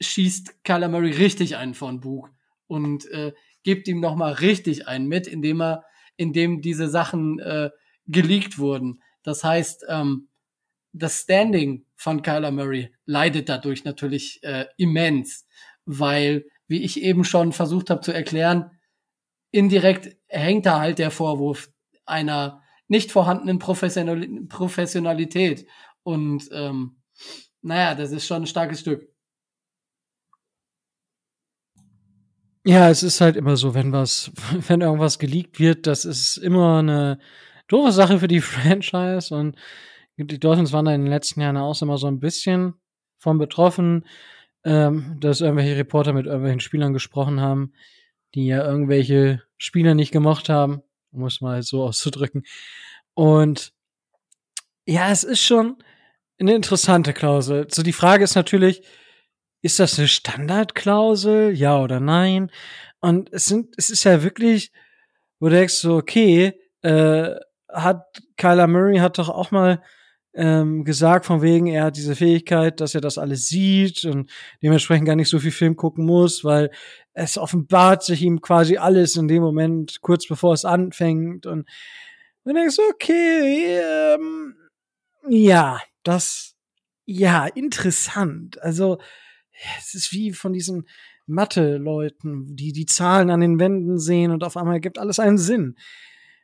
schießt Kyler Murray richtig einen von Bug und äh, gibt ihm nochmal richtig einen mit, indem er, indem diese Sachen äh, geleakt wurden. Das heißt, ähm, das Standing von Kyler Murray leidet dadurch natürlich äh, immens, weil, wie ich eben schon versucht habe zu erklären, indirekt hängt da halt der Vorwurf einer nicht vorhandenen Professionalität. Und ähm, naja, das ist schon ein starkes Stück. Ja, es ist halt immer so, wenn was, wenn irgendwas geleakt wird, das ist immer eine doofe Sache für die Franchise und die Dolphins waren da in den letzten Jahren auch immer so ein bisschen von betroffen, ähm, dass irgendwelche Reporter mit irgendwelchen Spielern gesprochen haben, die ja irgendwelche Spieler nicht gemocht haben, um es mal so auszudrücken. Und ja, es ist schon eine interessante Klausel. So die Frage ist natürlich, ist das eine Standardklausel? Ja oder nein? Und es sind, es ist ja wirklich, wo du denkst so, okay, äh, hat Kyler Murray hat doch auch mal ähm, gesagt, von wegen, er hat diese Fähigkeit, dass er das alles sieht und dementsprechend gar nicht so viel Film gucken muss, weil es offenbart sich ihm quasi alles in dem Moment, kurz bevor es anfängt. Und dann denkst du, okay, ähm, ja, das, ja, interessant. Also, es ist wie von diesen Mathe-Leuten, die die Zahlen an den Wänden sehen und auf einmal gibt alles einen Sinn.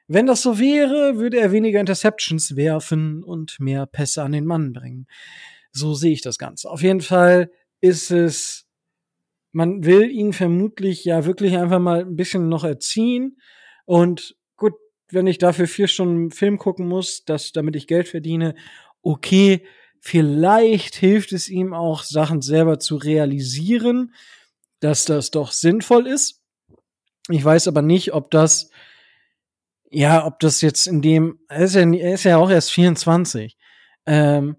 Wenn das so wäre, würde er weniger Interceptions werfen und mehr Pässe an den Mann bringen. So sehe ich das Ganze. Auf jeden Fall ist es, man will ihn vermutlich ja wirklich einfach mal ein bisschen noch erziehen. Und gut, wenn ich dafür vier Stunden Film gucken muss, dass, damit ich Geld verdiene, okay, vielleicht hilft es ihm auch, Sachen selber zu realisieren, dass das doch sinnvoll ist. Ich weiß aber nicht, ob das ja, ob das jetzt in dem, er ist ja, er ist ja auch erst 24, ähm,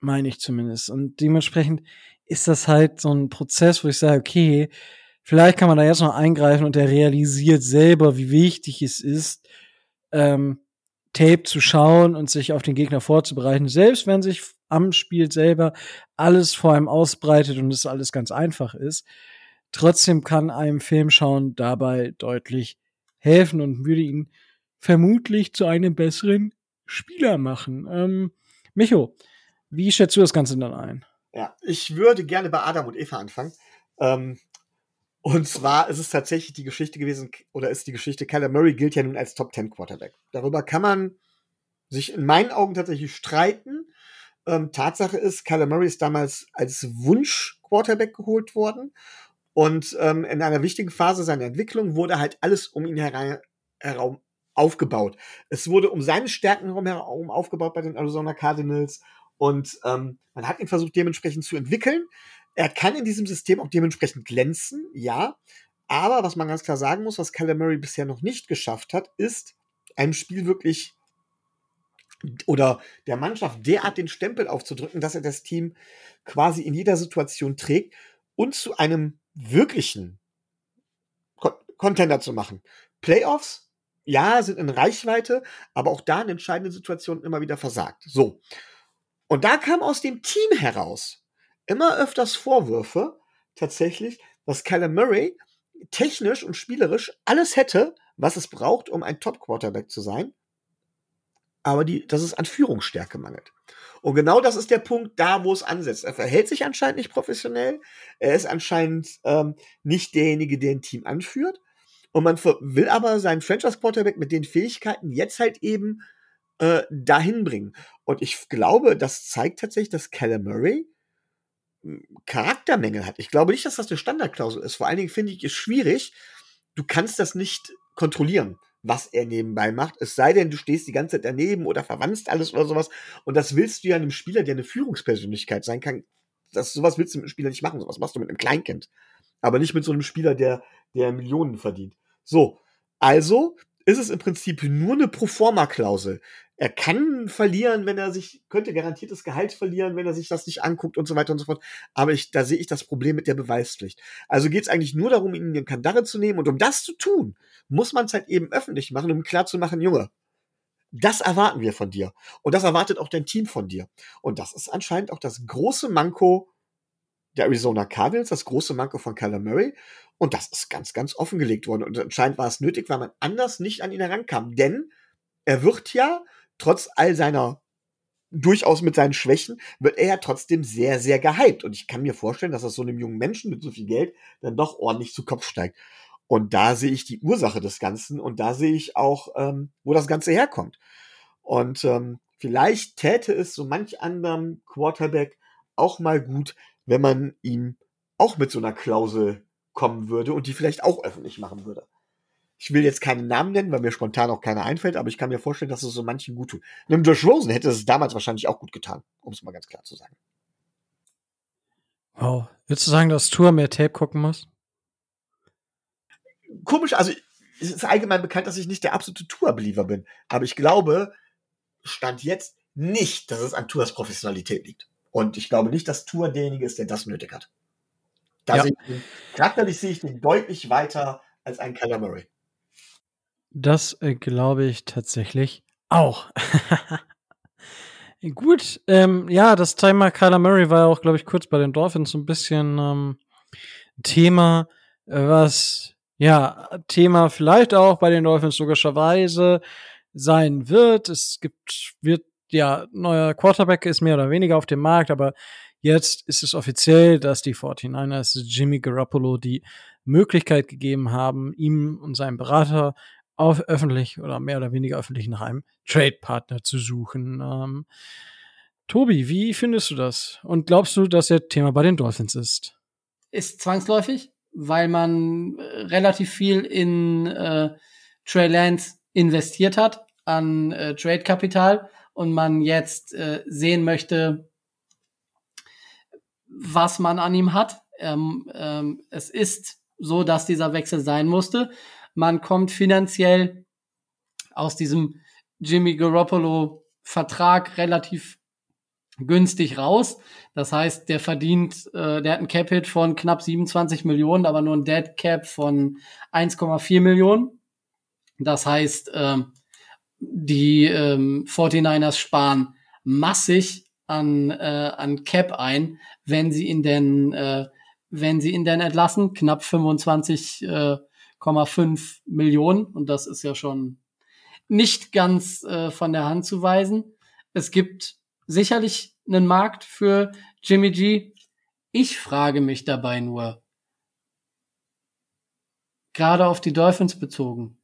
meine ich zumindest. Und dementsprechend ist das halt so ein Prozess, wo ich sage, okay, vielleicht kann man da jetzt noch eingreifen und er realisiert selber, wie wichtig es ist, ähm, Tape zu schauen und sich auf den Gegner vorzubereiten, selbst wenn sich am Spiel selber alles vor einem ausbreitet und es alles ganz einfach ist. Trotzdem kann einem Film schauen dabei deutlich helfen und würde ihn vermutlich zu einem besseren Spieler machen. Ähm, Micho, wie schätzt du das Ganze dann ein? Ja, ich würde gerne bei Adam und Eva anfangen. Ähm, und zwar ist es tatsächlich die Geschichte gewesen, oder ist die Geschichte, Kyler Murray gilt ja nun als Top 10 Quarterback. Darüber kann man sich in meinen Augen tatsächlich streiten. Ähm, Tatsache ist, Kyler Murray ist damals als Wunsch-Quarterback geholt worden. Und ähm, in einer wichtigen Phase seiner Entwicklung wurde halt alles um ihn herum aufgebaut. Es wurde um seine Stärken herum aufgebaut bei den Arizona Cardinals und ähm, man hat ihn versucht dementsprechend zu entwickeln. Er kann in diesem System auch dementsprechend glänzen, ja. Aber was man ganz klar sagen muss, was Kyler Murray bisher noch nicht geschafft hat, ist einem Spiel wirklich oder der Mannschaft derart den Stempel aufzudrücken, dass er das Team quasi in jeder Situation trägt und zu einem wirklichen Contender zu machen. Playoffs, ja, sind in Reichweite, aber auch da in entscheidenden Situationen immer wieder versagt. So. Und da kam aus dem Team heraus immer öfters Vorwürfe, tatsächlich, dass Kyler Murray technisch und spielerisch alles hätte, was es braucht, um ein Top-Quarterback zu sein, aber die, dass es an Führungsstärke mangelt. Und genau das ist der Punkt da, wo es ansetzt. Er verhält sich anscheinend nicht professionell. Er ist anscheinend ähm, nicht derjenige, der ein Team anführt. Und man will aber seinen Franchise Quarterback mit den Fähigkeiten jetzt halt eben äh, dahin bringen. Und ich glaube, das zeigt tatsächlich, dass Keller Murray hm, Charaktermängel hat. Ich glaube nicht, dass das eine Standardklausel ist. Vor allen Dingen finde ich es schwierig. Du kannst das nicht kontrollieren, was er nebenbei macht. Es sei denn, du stehst die ganze Zeit daneben oder verwandst alles oder sowas. Und das willst du ja einem Spieler, der eine Führungspersönlichkeit sein kann. Das, sowas willst du mit einem Spieler nicht machen. Sowas machst du mit einem Kleinkind. Aber nicht mit so einem Spieler, der, der Millionen verdient. So, also ist es im Prinzip nur eine Proforma-Klausel. Er kann verlieren, wenn er sich, könnte garantiertes Gehalt verlieren, wenn er sich das nicht anguckt und so weiter und so fort. Aber ich, da sehe ich das Problem mit der Beweispflicht. Also geht es eigentlich nur darum, ihn in den Kandare zu nehmen. Und um das zu tun, muss man es halt eben öffentlich machen, um klar zu machen, Junge, das erwarten wir von dir. Und das erwartet auch dein Team von dir. Und das ist anscheinend auch das große Manko der Arizona Cardinals, das große Manko von Kyler Murray. Und das ist ganz, ganz offengelegt worden. Und anscheinend war es nötig, weil man anders nicht an ihn herankam. Denn er wird ja, trotz all seiner durchaus mit seinen Schwächen, wird er ja trotzdem sehr, sehr gehypt. Und ich kann mir vorstellen, dass das so einem jungen Menschen mit so viel Geld dann doch ordentlich zu Kopf steigt. Und da sehe ich die Ursache des Ganzen und da sehe ich auch, ähm, wo das Ganze herkommt. Und ähm, vielleicht täte es so manch anderem Quarterback auch mal gut, wenn man ihm auch mit so einer Klausel kommen würde und die vielleicht auch öffentlich machen würde. Ich will jetzt keinen Namen nennen, weil mir spontan auch keiner einfällt, aber ich kann mir vorstellen, dass es so manchen gut tut. Einem Josh Rosen hätte es damals wahrscheinlich auch gut getan, um es mal ganz klar zu sagen. Wow. Willst du sagen, dass Tour mehr Tape gucken muss? Komisch, also es ist allgemein bekannt, dass ich nicht der absolute Tour-Believer bin. Aber ich glaube, Stand jetzt nicht, dass es an Tours Professionalität liegt. Und ich glaube nicht, dass Tour derjenige ist, der das nötig hat. Da ja. sehe ich den, charakterlich sehe ich den deutlich weiter als ein Kyler Murray. Das äh, glaube ich tatsächlich auch. Gut, ähm, ja, das Thema Kyler Murray war ja auch, glaube ich, kurz bei den Dolphins so ein bisschen ähm, Thema, äh, was ja Thema vielleicht auch bei den Dolphins logischerweise sein wird. Es gibt, wird ja, neuer Quarterback ist mehr oder weniger auf dem Markt, aber jetzt ist es offiziell, dass die 49ers Jimmy Garoppolo die Möglichkeit gegeben haben, ihm und seinem Berater auf öffentlich oder mehr oder weniger öffentlich nach einem Trade-Partner zu suchen. Ähm, Tobi, wie findest du das? Und glaubst du, dass er Thema bei den Dolphins ist? Ist zwangsläufig, weil man äh, relativ viel in äh, Trey Lance investiert hat an äh, Trade-Kapital und man jetzt äh, sehen möchte, was man an ihm hat. Ähm, ähm, es ist so, dass dieser Wechsel sein musste. Man kommt finanziell aus diesem Jimmy Garoppolo Vertrag relativ günstig raus. Das heißt, der verdient, äh, der hat ein Cap-Hit von knapp 27 Millionen, aber nur ein Dead Cap von 1,4 Millionen. Das heißt, äh, die ähm, 49ers sparen massig an, äh, an Cap ein, wenn sie ihn denn, äh, wenn sie ihn denn entlassen, knapp 25,5 äh, Millionen. Und das ist ja schon nicht ganz äh, von der Hand zu weisen. Es gibt sicherlich einen Markt für Jimmy G. Ich frage mich dabei nur, gerade auf die Dolphins bezogen,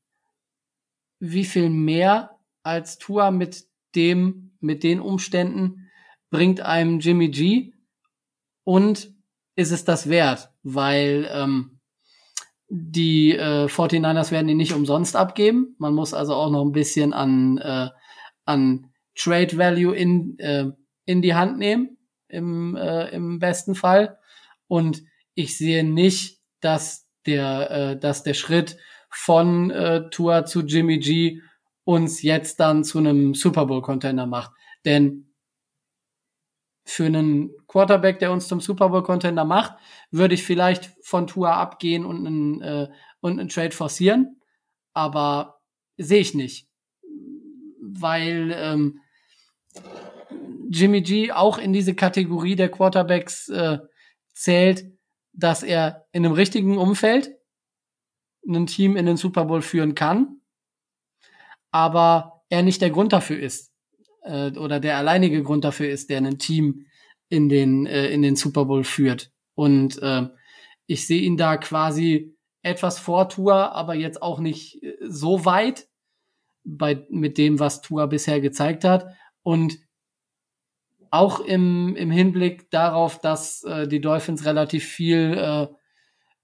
wie viel mehr als Tua mit dem, mit den Umständen bringt einem Jimmy G und ist es das wert, weil ähm, die äh, 49ers werden ihn nicht umsonst abgeben. Man muss also auch noch ein bisschen an, äh, an Trade Value in, äh, in die Hand nehmen, im, äh, im besten Fall. Und ich sehe nicht, dass der, äh, dass der Schritt von äh, Tour zu Jimmy G uns jetzt dann zu einem Super Bowl Contender macht. Denn für einen Quarterback, der uns zum Super Bowl Contender macht, würde ich vielleicht von Tour abgehen und einen, äh, und einen Trade forcieren. Aber sehe ich nicht. Weil ähm, Jimmy G auch in diese Kategorie der Quarterbacks äh, zählt, dass er in einem richtigen Umfeld ein Team in den Super Bowl führen kann, aber er nicht der Grund dafür ist äh, oder der alleinige Grund dafür ist, der ein Team in den äh, in den Super Bowl führt. Und äh, ich sehe ihn da quasi etwas vor Tour, aber jetzt auch nicht äh, so weit bei mit dem, was Tour bisher gezeigt hat. Und auch im, im Hinblick darauf, dass äh, die Dolphins relativ viel äh,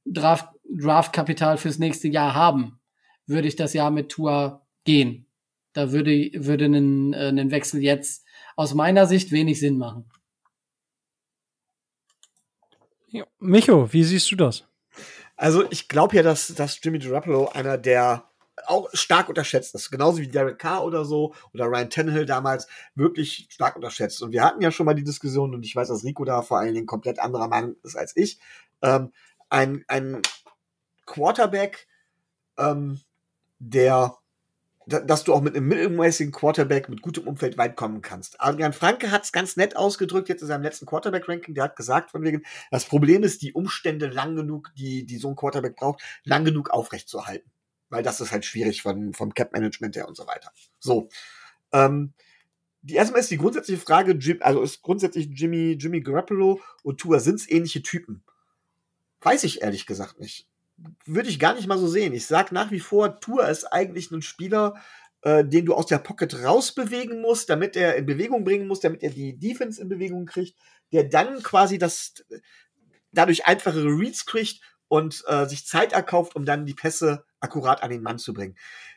Draft, Draftkapital fürs nächste Jahr haben, würde ich das Jahr mit Tour gehen. Da würde, würde ein, äh, ein Wechsel jetzt aus meiner Sicht wenig Sinn machen. Micho, wie siehst du das? Also ich glaube ja, dass, dass Jimmy Garoppolo einer der auch stark unterschätzt ist. Genauso wie Derek Carr oder so oder Ryan Tannehill damals wirklich stark unterschätzt. Und wir hatten ja schon mal die Diskussion und ich weiß, dass Rico da vor allen Dingen komplett anderer Meinung ist als ich. Ähm, ein, ein Quarterback, ähm, der dass du auch mit einem mittelmäßigen Quarterback mit gutem Umfeld weit kommen kannst. Adrian Franke hat es ganz nett ausgedrückt jetzt in seinem letzten Quarterback-Ranking. Der hat gesagt von wegen, das Problem ist, die Umstände lang genug, die, die so ein Quarterback braucht, lang genug aufrechtzuerhalten. Weil das ist halt schwierig von, vom Cap-Management her und so weiter. So. Ähm, die erstmal ist die grundsätzliche Frage, also ist grundsätzlich Jimmy, Jimmy Garoppolo und Tua, sind es ähnliche Typen? Weiß ich ehrlich gesagt nicht würde ich gar nicht mal so sehen. Ich sage nach wie vor, Tour ist eigentlich ein Spieler, äh, den du aus der Pocket rausbewegen musst, damit er in Bewegung bringen muss, damit er die Defense in Bewegung kriegt, der dann quasi das dadurch einfachere Reads kriegt und äh, sich Zeit erkauft, um dann die Pässe akkurat an den Mann zu bringen.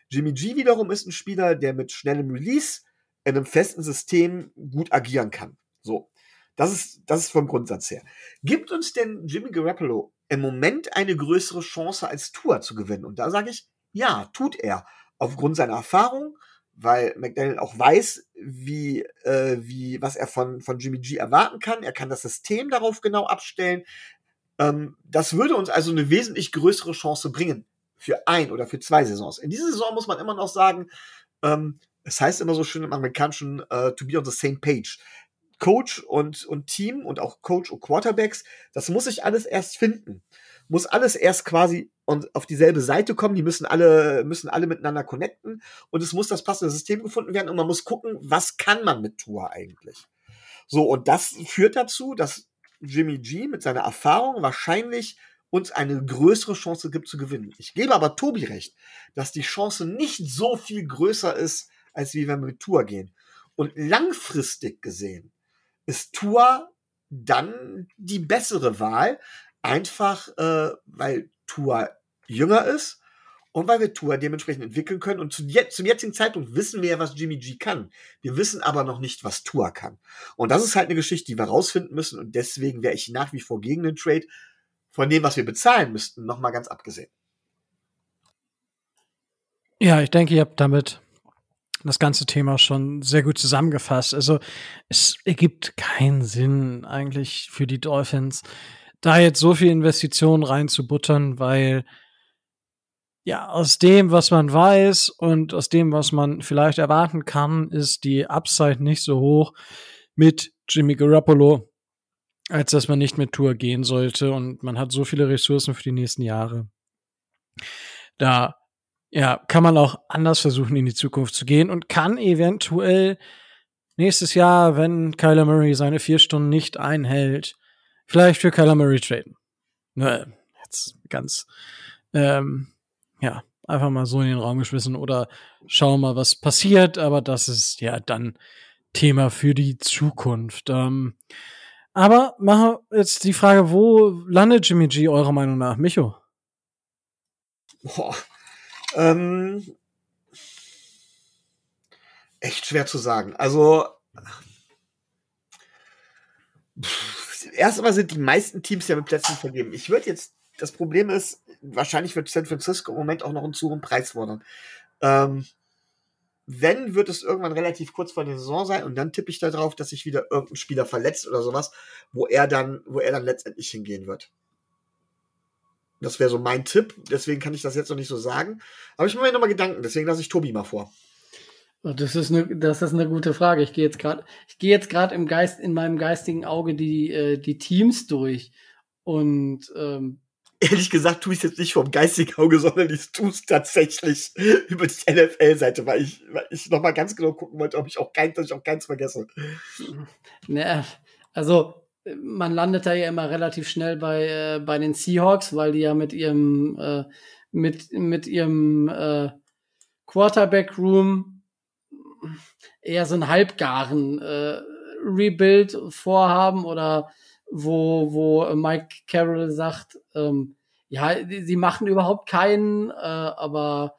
Jimmy G wiederum ist ein Spieler, der mit schnellem Release in einem festen System gut agieren kann. So. Das ist, das ist vom Grundsatz her. Gibt uns denn Jimmy Garoppolo im Moment eine größere Chance als Tour zu gewinnen? Und da sage ich, ja, tut er. Aufgrund seiner Erfahrung, weil McDaniel auch weiß, wie, äh, wie, was er von, von Jimmy G erwarten kann. Er kann das System darauf genau abstellen. Ähm, das würde uns also eine wesentlich größere Chance bringen für ein oder für zwei Saisons. In dieser Saison muss man immer noch sagen, ähm, es heißt immer so schön im Amerikanischen, uh, to be on the same page. Coach und, und Team und auch Coach und Quarterbacks, das muss sich alles erst finden. Muss alles erst quasi und auf dieselbe Seite kommen. Die müssen alle, müssen alle miteinander connecten und es muss das passende System gefunden werden und man muss gucken, was kann man mit Tour eigentlich. So, und das führt dazu, dass Jimmy G mit seiner Erfahrung wahrscheinlich uns eine größere Chance gibt zu gewinnen. Ich gebe aber Tobi recht, dass die Chance nicht so viel größer ist, als wie wenn wir mit Tour gehen. Und langfristig gesehen ist Tua dann die bessere Wahl. Einfach, äh, weil Tua jünger ist und weil wir Tua dementsprechend entwickeln können. Und zum, zum jetzigen Zeitpunkt wissen wir ja, was Jimmy G kann. Wir wissen aber noch nicht, was Tua kann. Und das ist halt eine Geschichte, die wir rausfinden müssen. Und deswegen wäre ich nach wie vor gegen den Trade. Von dem, was wir bezahlen müssten, nochmal ganz abgesehen. Ja, ich denke, ihr habt damit das ganze Thema schon sehr gut zusammengefasst. Also es ergibt keinen Sinn eigentlich für die Dolphins, da jetzt so viel Investitionen reinzubuttern, weil ja, aus dem, was man weiß und aus dem, was man vielleicht erwarten kann, ist die Upside nicht so hoch mit Jimmy Garoppolo, als dass man nicht mit Tour gehen sollte und man hat so viele Ressourcen für die nächsten Jahre. Da ja, kann man auch anders versuchen, in die Zukunft zu gehen und kann eventuell nächstes Jahr, wenn Kyler Murray seine vier Stunden nicht einhält, vielleicht für Kyler Murray traden. Ne, jetzt ganz, ähm, ja, einfach mal so in den Raum geschmissen oder schauen mal, was passiert, aber das ist ja dann Thema für die Zukunft. Ähm, aber machen jetzt die Frage, wo landet Jimmy G eurer Meinung nach? Micho? Boah, ähm, echt schwer zu sagen. Also, erstmal sind die meisten Teams ja mit Plätzen vergeben. Ich würde jetzt, das Problem ist, wahrscheinlich wird San Francisco im Moment auch noch einen zu hohen Preis fordern. Ähm, wenn, wird es irgendwann relativ kurz vor der Saison sein und dann tippe ich darauf, dass sich wieder irgendein Spieler verletzt oder sowas, wo er dann, wo er dann letztendlich hingehen wird. Das wäre so mein Tipp. Deswegen kann ich das jetzt noch nicht so sagen. Aber ich mache mir nochmal Gedanken. Deswegen lasse ich Tobi mal vor. Oh, das ist eine, das ist eine gute Frage. Ich gehe jetzt gerade, ich gehe jetzt gerade im Geist, in meinem geistigen Auge die, äh, die Teams durch. Und ähm, ehrlich gesagt tue ich es jetzt nicht vom geistigen Auge, sondern ich tue es tatsächlich über die NFL-Seite, weil ich, weil ich nochmal ganz genau gucken wollte, ob ich auch kein, dass ich auch keins vergesse. Ne, also man landet da ja immer relativ schnell bei, äh, bei den Seahawks, weil die ja mit ihrem, äh, mit, mit ihrem äh, Quarterback-Room eher so einen halbgaren äh, Rebuild vorhaben oder wo, wo Mike Carroll sagt, ähm, ja, sie machen überhaupt keinen, äh, aber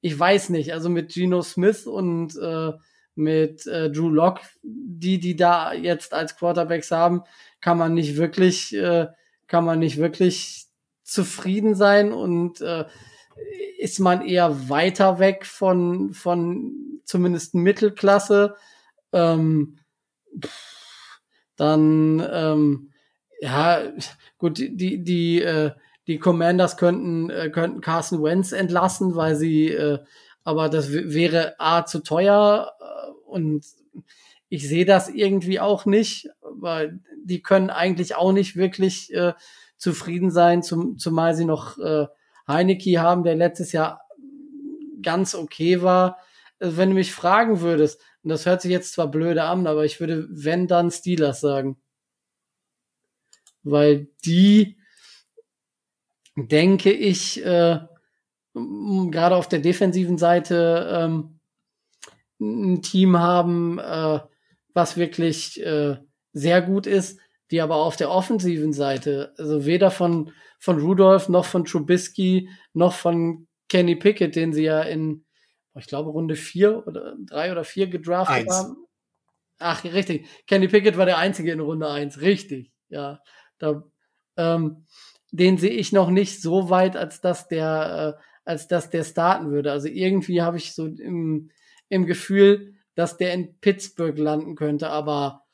ich weiß nicht, also mit Geno Smith und äh, mit äh, Drew Lock, die die da jetzt als Quarterbacks haben, kann man nicht wirklich, äh, kann man nicht wirklich zufrieden sein und äh, ist man eher weiter weg von, von zumindest Mittelklasse. Ähm, dann, ähm, ja, gut, die, die, äh, die Commanders könnten, äh, könnten Carson Wentz entlassen, weil sie, äh, aber das wäre A zu teuer und ich sehe das irgendwie auch nicht, weil die können eigentlich auch nicht wirklich äh, zufrieden sein, zum, zumal sie noch äh, Heineke haben, der letztes Jahr ganz okay war. Also wenn du mich fragen würdest, und das hört sich jetzt zwar blöde an, aber ich würde, wenn dann Steelers sagen. Weil die, denke ich, äh, gerade auf der defensiven Seite ähm, ein Team haben, äh, was wirklich äh, sehr gut ist, die aber auf der offensiven Seite, also weder von, von Rudolph noch von Trubisky noch von Kenny Pickett, den sie ja in, ich glaube, Runde vier oder drei oder vier gedraftet eins. haben. Ach, richtig. Kenny Pickett war der Einzige in Runde eins. Richtig. Ja. Da, ähm, den sehe ich noch nicht so weit, als dass der, äh, als dass der starten würde. Also irgendwie habe ich so im, im Gefühl, dass der in Pittsburgh landen könnte, aber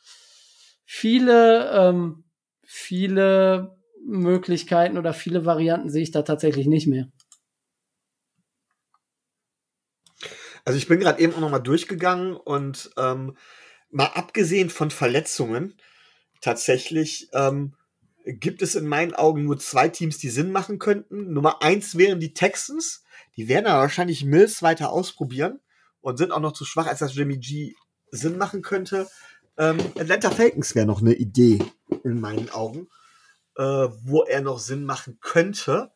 viele, ähm, viele Möglichkeiten oder viele Varianten sehe ich da tatsächlich nicht mehr. Also ich bin gerade eben auch noch mal durchgegangen und ähm, mal abgesehen von Verletzungen tatsächlich ähm, gibt es in meinen Augen nur zwei Teams, die Sinn machen könnten. Nummer eins wären die Texans. Die werden aber wahrscheinlich Mills weiter ausprobieren und sind auch noch zu schwach, als dass Jimmy G Sinn machen könnte. Ähm, Atlanta Falcons wäre noch eine Idee in meinen Augen, äh, wo er noch Sinn machen könnte.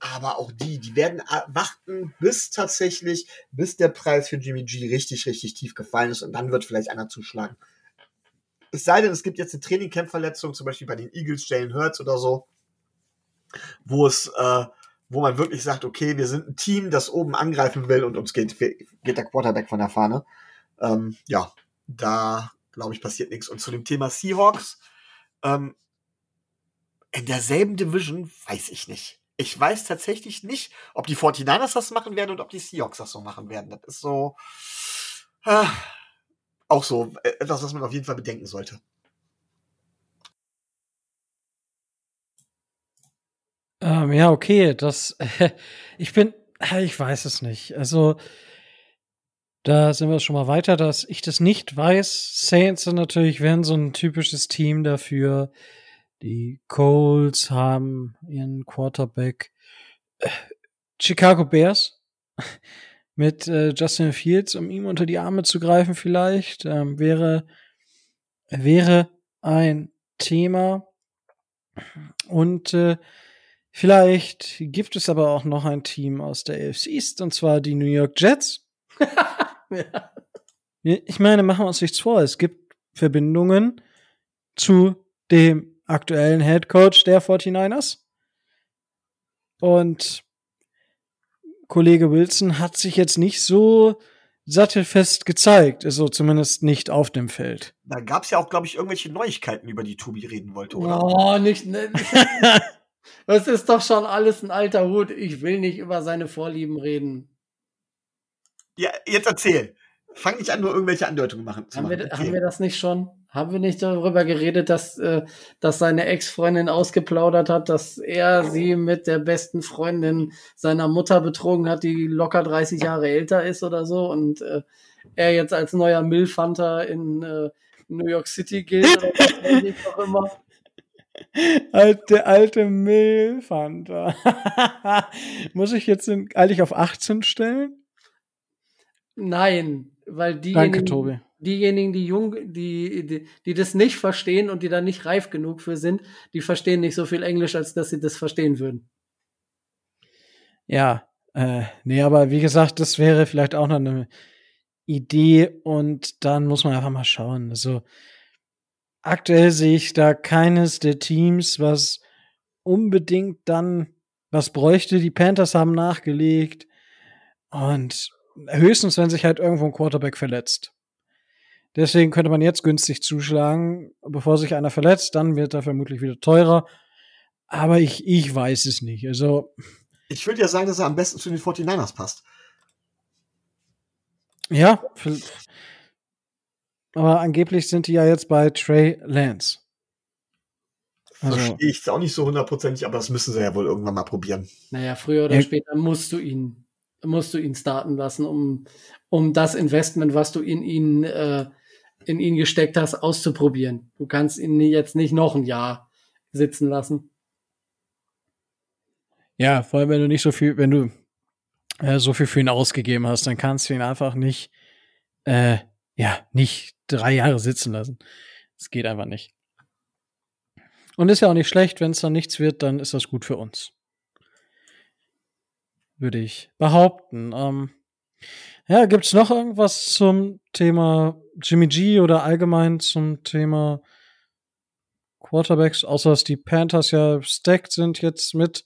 Aber auch die, die werden warten, bis tatsächlich, bis der Preis für Jimmy G richtig, richtig tief gefallen ist und dann wird vielleicht einer zuschlagen. Es sei denn, es gibt jetzt eine Trainingcamp-Verletzung, zum Beispiel bei den Eagles, Jalen Hurts oder so, wo es äh, wo man wirklich sagt, okay, wir sind ein Team, das oben angreifen will und uns geht, geht der Quarterback von der Fahne. Ähm, ja, da glaube ich, passiert nichts. Und zu dem Thema Seahawks, ähm, in derselben Division weiß ich nicht. Ich weiß tatsächlich nicht, ob die 49ers das machen werden und ob die Seahawks das so machen werden. Das ist so äh, auch so äh, etwas, was man auf jeden Fall bedenken sollte. Ähm, ja, okay, das, ich bin, äh, ich weiß es nicht. Also, da sind wir schon mal weiter, dass ich das nicht weiß. Saints sind natürlich wären so ein typisches Team dafür. Die Colts haben ihren Quarterback. Äh, Chicago Bears mit äh, Justin Fields, um ihm unter die Arme zu greifen, vielleicht, ähm, wäre, wäre ein Thema. Und äh, Vielleicht gibt es aber auch noch ein Team aus der AFC East, und zwar die New York Jets. ja. Ich meine, machen wir uns nichts vor. Es gibt Verbindungen zu dem aktuellen Head Coach der 49ers. Und Kollege Wilson hat sich jetzt nicht so sattelfest gezeigt, also zumindest nicht auf dem Feld. Da gab es ja auch, glaube ich, irgendwelche Neuigkeiten, über die Tobi reden wollte, oder? Oh, nicht. Ne, Das ist doch schon alles ein alter Hut. Ich will nicht über seine Vorlieben reden. Ja, jetzt erzähl. Fang nicht an, nur irgendwelche Andeutungen machen, zu haben machen. Wir, haben wir das nicht schon? Haben wir nicht darüber geredet, dass, äh, dass seine Ex-Freundin ausgeplaudert hat, dass er sie mit der besten Freundin seiner Mutter betrogen hat, die locker 30 Jahre älter ist oder so und äh, er jetzt als neuer Milfhunter in äh, New York City gilt oder was auch immer. Alte, alte Milfhunter. Muss ich jetzt eigentlich auf 18 stellen? Nein, weil diejenigen, Danke, diejenigen, die jung, die, die, die das nicht verstehen und die da nicht reif genug für sind, die verstehen nicht so viel Englisch, als dass sie das verstehen würden. Ja, äh, nee, aber wie gesagt, das wäre vielleicht auch noch eine Idee und dann muss man einfach mal schauen. Also, aktuell sehe ich da keines der Teams, was unbedingt dann was bräuchte. Die Panthers haben nachgelegt und höchstens, wenn sich halt irgendwo ein Quarterback verletzt. Deswegen könnte man jetzt günstig zuschlagen, bevor sich einer verletzt, dann wird er vermutlich wieder teurer. Aber ich, ich weiß es nicht. Also, Ich würde ja sagen, dass er am besten zu den 49ers passt. Ja, aber angeblich sind die ja jetzt bei Trey Lance. Also, Verstehe ich auch nicht so hundertprozentig, aber das müssen sie ja wohl irgendwann mal probieren. Naja, früher oder ja. später musst du ihn, musst du ihn starten lassen, um, um das Investment, was du in ihn, äh, in ihn gesteckt hast, auszuprobieren. Du kannst ihn jetzt nicht noch ein Jahr sitzen lassen. Ja, vor allem wenn du nicht so viel, wenn du äh, so viel für ihn ausgegeben hast, dann kannst du ihn einfach nicht, äh, ja, nicht drei Jahre sitzen lassen. Das geht einfach nicht. Und ist ja auch nicht schlecht, wenn es dann nichts wird, dann ist das gut für uns. Würde ich behaupten. Ähm, ja, gibt's noch irgendwas zum Thema Jimmy G oder allgemein zum Thema Quarterbacks, außer dass die Panthers ja stacked sind jetzt mit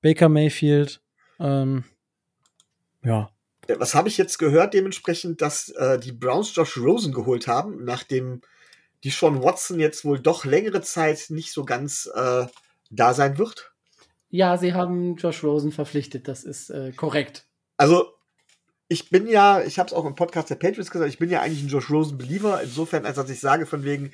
Baker Mayfield. Ähm, ja. Was habe ich jetzt gehört, dementsprechend, dass äh, die Browns Josh Rosen geholt haben, nachdem die Sean Watson jetzt wohl doch längere Zeit nicht so ganz äh, da sein wird? Ja, sie haben Josh Rosen verpflichtet, das ist äh, korrekt. Also, ich bin ja, ich habe es auch im Podcast der Patriots gesagt, ich bin ja eigentlich ein Josh Rosen-Believer, insofern, als dass ich sage, von wegen,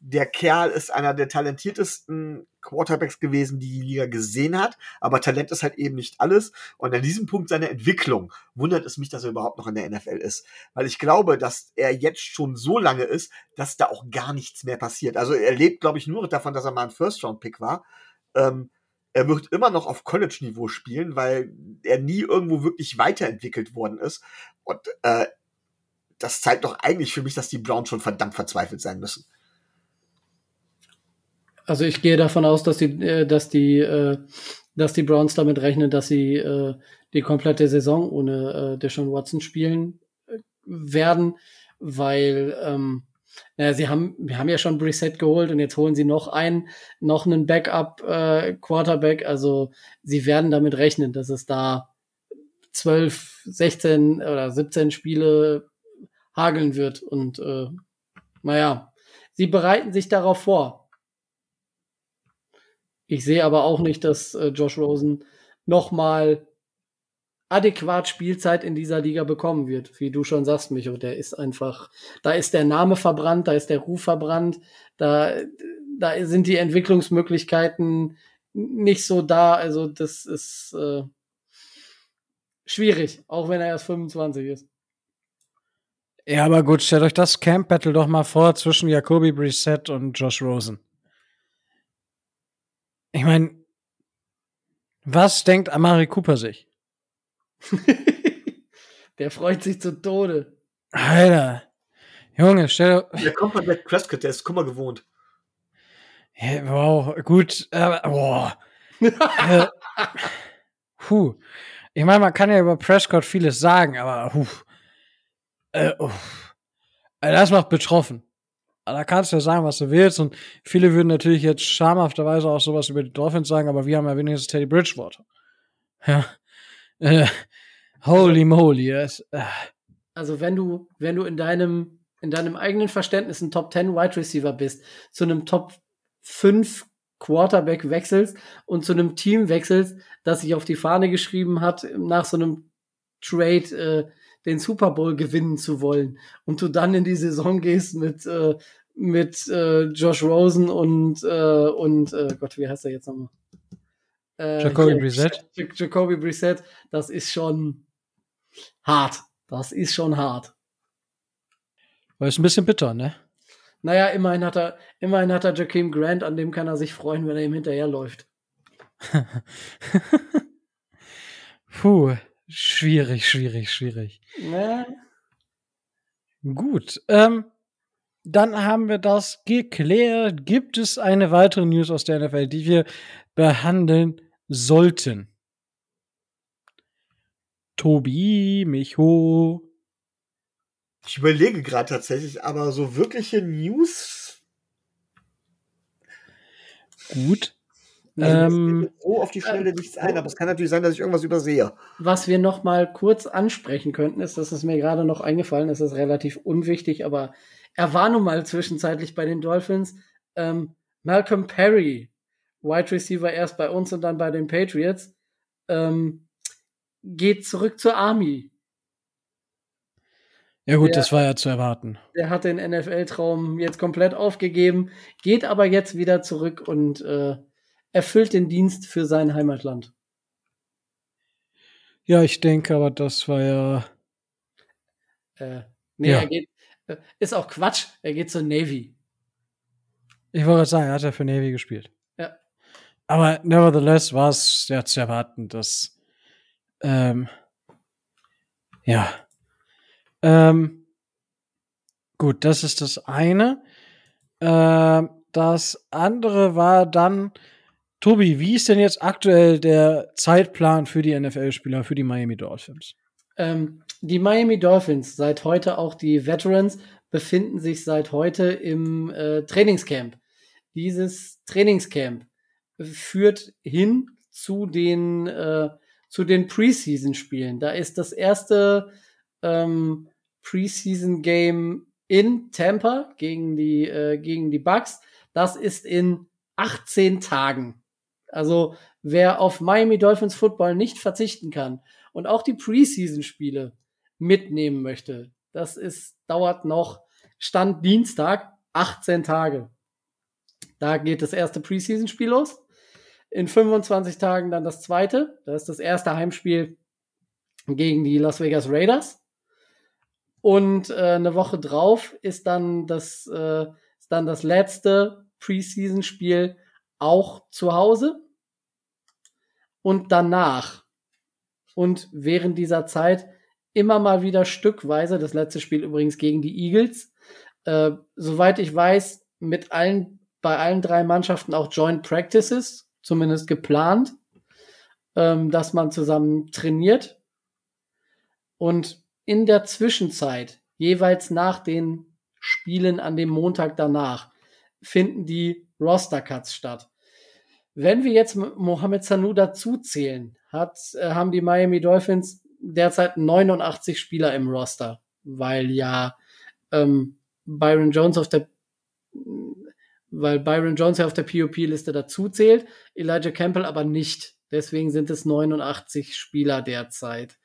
der Kerl ist einer der talentiertesten Quarterbacks gewesen, die die Liga gesehen hat, aber Talent ist halt eben nicht alles. Und an diesem Punkt seiner Entwicklung wundert es mich, dass er überhaupt noch in der NFL ist. Weil ich glaube, dass er jetzt schon so lange ist, dass da auch gar nichts mehr passiert. Also er lebt, glaube ich, nur davon, dass er mal ein First-Round-Pick war. Ähm, er wird immer noch auf College-Niveau spielen, weil er nie irgendwo wirklich weiterentwickelt worden ist. Und äh, das zeigt doch eigentlich für mich, dass die Browns schon verdammt verzweifelt sein müssen. Also ich gehe davon aus, dass die, äh, dass die, äh, dass die Browns damit rechnen, dass sie äh, die komplette Saison ohne äh, Deshaun Watson spielen äh, werden, weil ähm, naja, sie haben, wir haben ja schon Brissett geholt und jetzt holen sie noch einen, noch einen Backup äh, Quarterback. Also sie werden damit rechnen, dass es da 12, 16 oder 17 Spiele hageln wird. Und äh, naja, sie bereiten sich darauf vor. Ich sehe aber auch nicht, dass äh, Josh Rosen nochmal adäquat Spielzeit in dieser Liga bekommen wird. Wie du schon sagst, Micho, der ist einfach, da ist der Name verbrannt, da ist der Ruf verbrannt, da, da sind die Entwicklungsmöglichkeiten nicht so da. Also das ist äh, schwierig, auch wenn er erst 25 ist. Ja, aber gut, stellt euch das Camp Battle doch mal vor zwischen Jacoby Brissett und Josh Rosen. Ich meine, was denkt Amari Cooper sich? der freut sich zu Tode. Alter. Junge, stell dir. Der kommt von Dak Prescott, der ist Kummer gewohnt. Ja, wow, gut, aber, boah. äh, puh. Ich meine, man kann ja über Prescott vieles sagen, aber, puh. Äh, uff. Das macht betroffen. Da kannst du ja sagen, was du willst. Und viele würden natürlich jetzt schamhafterweise auch sowas über die Dolphins sagen, aber wir haben ja wenigstens Teddy Bridgewater. Ja. Äh, holy moly. Äh. Also wenn du, wenn du in deinem, in deinem eigenen Verständnis ein Top 10 Wide Receiver bist, zu einem Top 5 Quarterback wechselst und zu einem Team wechselst, das sich auf die Fahne geschrieben hat, nach so einem Trade äh, den Super Bowl gewinnen zu wollen und du dann in die Saison gehst mit äh, mit äh, Josh Rosen und äh, und äh, Gott, wie heißt er jetzt nochmal? Äh, Jacoby Brissett. Jacoby Brissett, das ist schon hart. Das ist schon hart. Weil ist ein bisschen bitter, ne? Naja, immerhin hat er, immerhin hat er Jakeem Grant, an dem kann er sich freuen, wenn er ihm hinterherläuft. Puh. Schwierig, schwierig, schwierig. Ne? Gut. Ähm, dann haben wir das geklärt. Gibt es eine weitere News aus der NFL, die wir behandeln sollten? Tobi, Micho. Ich überlege gerade tatsächlich, aber so wirkliche News. Gut. Ähm, so auf die Schnelle äh, nichts ein, aber es kann natürlich sein, dass ich irgendwas übersehe. Was wir noch mal kurz ansprechen könnten, ist, dass es mir gerade noch eingefallen ist, ist relativ unwichtig, aber er war nun mal zwischenzeitlich bei den Dolphins. Ähm, Malcolm Perry, Wide Receiver erst bei uns und dann bei den Patriots, ähm, geht zurück zur Army. Ja gut, Der- das war ja zu erwarten. Der hat den NFL-Traum jetzt komplett aufgegeben, geht aber jetzt wieder zurück und äh, erfüllt den Dienst für sein Heimatland. Ja, ich denke, aber das war ja. Äh, nee, Ja. er geht, ist auch Quatsch, er geht zur Navy. Ich wollte gerade sagen, er hat ja für Navy gespielt. Ja. Aber nevertheless war es ja zu erwarten, dass. Ähm, ja. Ähm, gut, das ist das eine. Ähm, das andere war dann. Tobi, wie ist denn jetzt aktuell der Zeitplan für die NFL-Spieler, für die Miami Dolphins? Ähm, die Miami Dolphins, seit heute auch die Veterans, befinden sich seit heute im äh, Trainingscamp. Dieses Trainingscamp führt hin zu den, äh, zu den Preseason-Spielen. Da ist das erste ähm, Preseason-Game in Tampa gegen die, äh, gegen die Bucks. Das ist in 18 Tagen. Also wer auf Miami Dolphins Football nicht verzichten kann und auch die Preseason-Spiele mitnehmen möchte, das ist, dauert noch Stand Dienstag 18 Tage. Da geht das erste Preseason-Spiel los. In 25 Tagen dann das zweite. Das ist das erste Heimspiel gegen die Las Vegas Raiders. Und äh, eine Woche drauf ist dann das, äh, ist dann das letzte Preseason-Spiel auch zu Hause. Und danach und während dieser Zeit immer mal wieder stückweise, das letzte Spiel übrigens gegen die Eagles, äh, soweit ich weiß, mit allen, bei allen drei Mannschaften auch Joint Practices, zumindest geplant, ähm, dass man zusammen trainiert. Und in der Zwischenzeit, jeweils nach den Spielen an dem Montag danach, finden die Roster-Cuts statt. Wenn wir jetzt Mohamed Sanu dazu zählen, hat, äh, haben die Miami Dolphins derzeit 89 Spieler im Roster, weil ja ähm, Byron Jones auf der weil Byron Jones ja auf der POP-Liste dazu zählt, Elijah Campbell aber nicht. Deswegen sind es 89 Spieler derzeit.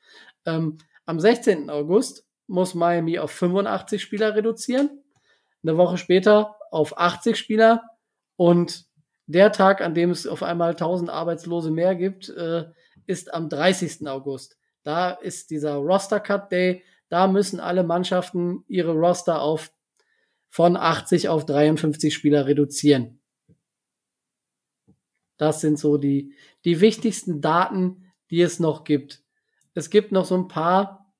Ähm, am 16. August muss Miami auf 85 Spieler reduzieren. Eine Woche später auf 80 Spieler. Und der Tag, an dem es auf einmal 1000 Arbeitslose mehr gibt, äh, ist am 30. August. Da ist dieser Roster Cut Day. Da müssen alle Mannschaften ihre Roster auf von 80 auf 53 Spieler reduzieren. Das sind so die, die wichtigsten Daten, die es noch gibt. Es gibt noch so ein paar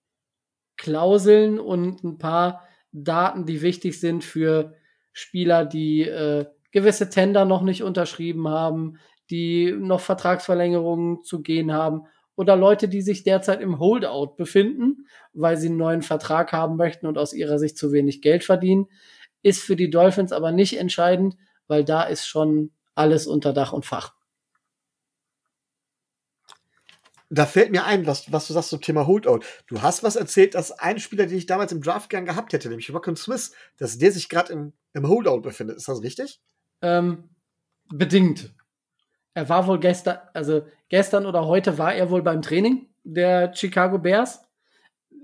Klauseln und ein paar Daten, die wichtig sind für Spieler, die äh, gewisse Tender noch nicht unterschrieben haben, die noch Vertragsverlängerungen zu gehen haben oder Leute, die sich derzeit im Holdout befinden, weil sie einen neuen Vertrag haben möchten und aus ihrer Sicht zu wenig Geld verdienen. Ist für die Dolphins aber nicht entscheidend, weil da ist schon alles unter Dach und Fach. Da fällt mir ein, was, was du sagst zum Thema Holdout. Du hast was erzählt, dass ein Spieler, den ich damals im Draft gern gehabt hätte, nämlich Rockon Smith, dass der sich gerade im, im Holdout befindet. Ist das richtig? Ähm, bedingt. Er war wohl gestern, also gestern oder heute war er wohl beim Training der Chicago Bears.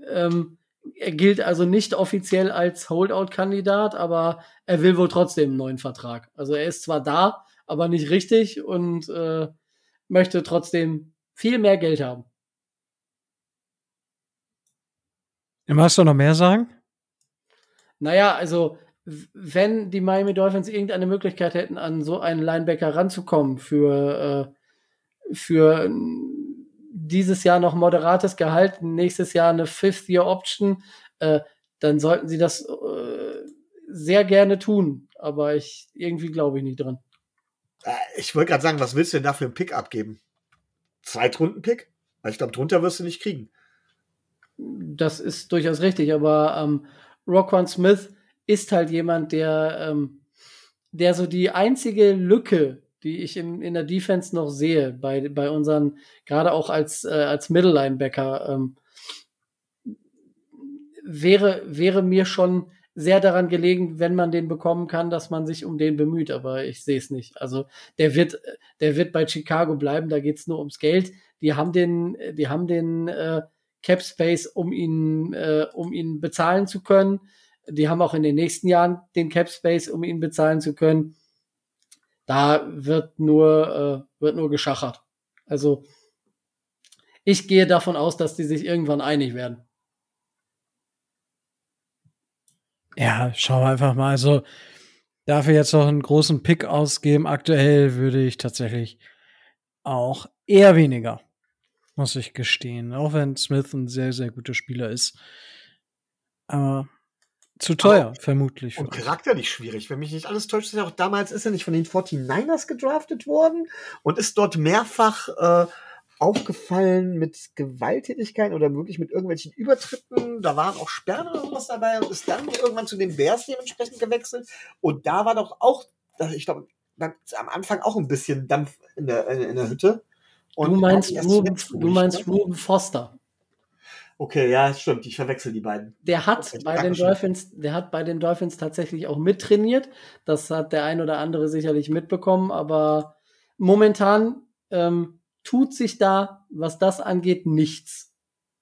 Ähm, er gilt also nicht offiziell als Holdout-Kandidat, aber er will wohl trotzdem einen neuen Vertrag. Also er ist zwar da, aber nicht richtig und äh, möchte trotzdem viel mehr Geld haben. Magst du noch mehr sagen? Naja, also wenn die Miami Dolphins irgendeine Möglichkeit hätten, an so einen Linebacker ranzukommen für, äh, für dieses Jahr noch moderates Gehalt, nächstes Jahr eine Fifth-Year-Option, äh, dann sollten sie das äh, sehr gerne tun. Aber ich irgendwie glaube ich nicht dran. Äh, ich wollte gerade sagen, was willst du denn da für einen Pick abgeben? Zweitrunden-Pick? Weil ich glaube, drunter wirst du nicht kriegen. Das ist durchaus richtig, aber ähm, Roquan Smith ist halt jemand, der, ähm, der so die einzige Lücke, die ich in, in der Defense noch sehe, bei, bei unseren, gerade auch als, äh, als Middle Linebacker, ähm, wäre, wäre mir schon sehr daran gelegen, wenn man den bekommen kann, dass man sich um den bemüht, aber ich sehe es nicht. Also der wird, der wird bei Chicago bleiben, da geht's nur ums Geld. Die haben den, die haben den äh, Cap Space, um ihn, äh, um ihn bezahlen zu können. Die haben auch in den nächsten Jahren den Cap Space, um ihn bezahlen zu können. Da wird nur, äh, wird nur geschachert. Also ich gehe davon aus, dass die sich irgendwann einig werden. Ja, schauen wir einfach mal. Also dafür jetzt noch einen großen Pick ausgeben. Aktuell würde ich tatsächlich auch eher weniger, muss ich gestehen. Auch wenn Smith ein sehr, sehr guter Spieler ist. Aber zu teuer, Aber, vermutlich. Und charakterlich schwierig. Wenn mich nicht alles täuscht, ist ja auch damals ist er nicht von den 49ers gedraftet worden und ist dort mehrfach äh, aufgefallen mit Gewalttätigkeiten oder wirklich mit irgendwelchen Übertritten. Da waren auch Sperren oder sowas dabei und ist dann irgendwann zu den Bears dementsprechend gewechselt. Und da war doch auch, ich glaube, am Anfang auch ein bisschen Dampf in der, in der Hütte. Und du meinst, Ruben, du meinst? Ruben Foster. Okay, ja, stimmt. Ich verwechsel die beiden. Der hat bei den Dolphins, der hat bei den Dolphins tatsächlich auch mittrainiert. Das hat der ein oder andere sicherlich mitbekommen, aber momentan ähm, tut sich da, was das angeht, nichts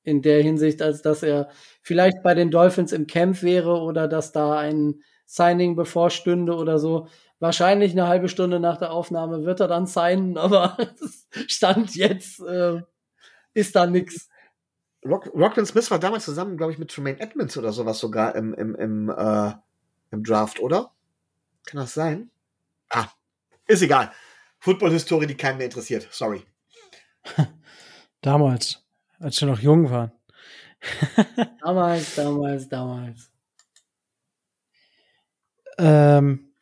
in der Hinsicht, als dass er vielleicht bei den Dolphins im Camp wäre oder dass da ein Signing bevorstünde oder so. Wahrscheinlich eine halbe Stunde nach der Aufnahme wird er dann signen, aber Stand jetzt äh, ist da nix. Rock, Rockland Smith war damals zusammen, glaube ich, mit Tremaine Edmonds oder sowas sogar im, im, im, äh, im Draft, oder? Kann das sein? Ah, ist egal. Football-Historie, die keinen mehr interessiert. Sorry. Damals, als wir noch jung waren. damals, damals, damals. Ähm,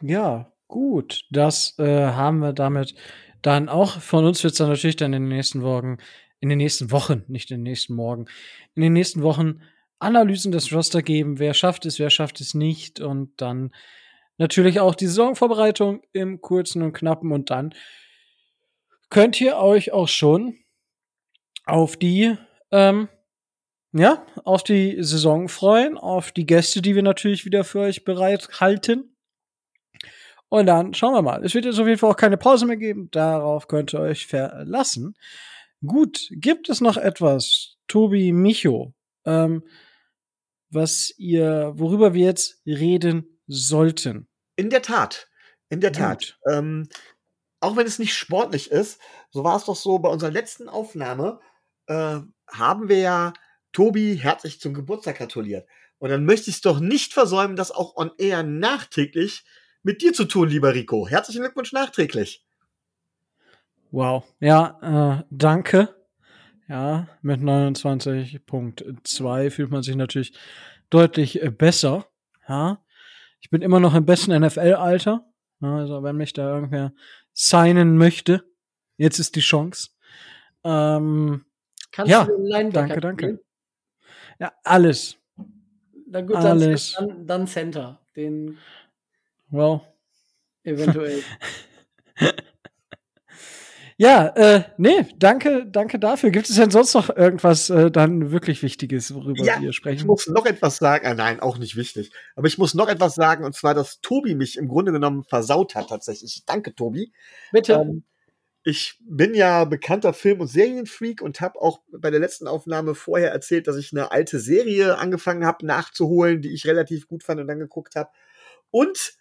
ja, gut. Das äh, haben wir damit dann auch. Von uns wird es dann natürlich dann in den nächsten Wochen, in den nächsten Wochen, nicht in den nächsten Morgen, in den nächsten Wochen Analysen des Roster geben. Wer schafft es, wer schafft es nicht. Und dann natürlich auch die Saisonvorbereitung im kurzen und knappen und dann könnt ihr euch auch schon auf die, ähm, ja, auf die Saison freuen, auf die Gäste, die wir natürlich wieder für euch bereithalten. Und dann schauen wir mal. Es wird jetzt auf jeden Fall auch keine Pause mehr geben. Darauf könnt ihr euch verlassen. Gut, gibt es noch etwas, Tobi, Micho, ähm, was ihr, worüber wir jetzt reden sollten? In der Tat. In der Tat. Ähm, auch wenn es nicht sportlich ist, so war es doch so, bei unserer letzten Aufnahme äh, haben wir ja Tobi herzlich zum Geburtstag gratuliert. Und dann möchte ich es doch nicht versäumen, das auch on air nachträglich mit dir zu tun, lieber Rico. Herzlichen Glückwunsch nachträglich. Wow. Ja, äh, danke. Ja, mit 29.2 fühlt man sich natürlich deutlich äh, besser. Ja. Ich bin immer noch im besten NFL-Alter. Also, wenn mich da irgendwer signen möchte. Jetzt ist die Chance. Ähm, Kannst ja, du den danke, danke. Ja, alles. Na gut, alles. Dann, dann Center. Den. Well. Eventuell. ja, äh, nee, danke, danke dafür. Gibt es denn sonst noch irgendwas äh, dann wirklich Wichtiges, worüber ja, wir sprechen? Ich muss noch etwas sagen. Äh, nein, auch nicht wichtig. Aber ich muss noch etwas sagen, und zwar, dass Tobi mich im Grunde genommen versaut hat, tatsächlich. Danke, Tobi. Bitte. Ähm, ich bin ja bekannter Film- und Serienfreak und habe auch bei der letzten Aufnahme vorher erzählt, dass ich eine alte Serie angefangen habe nachzuholen, die ich relativ gut fand und dann geguckt habe. Und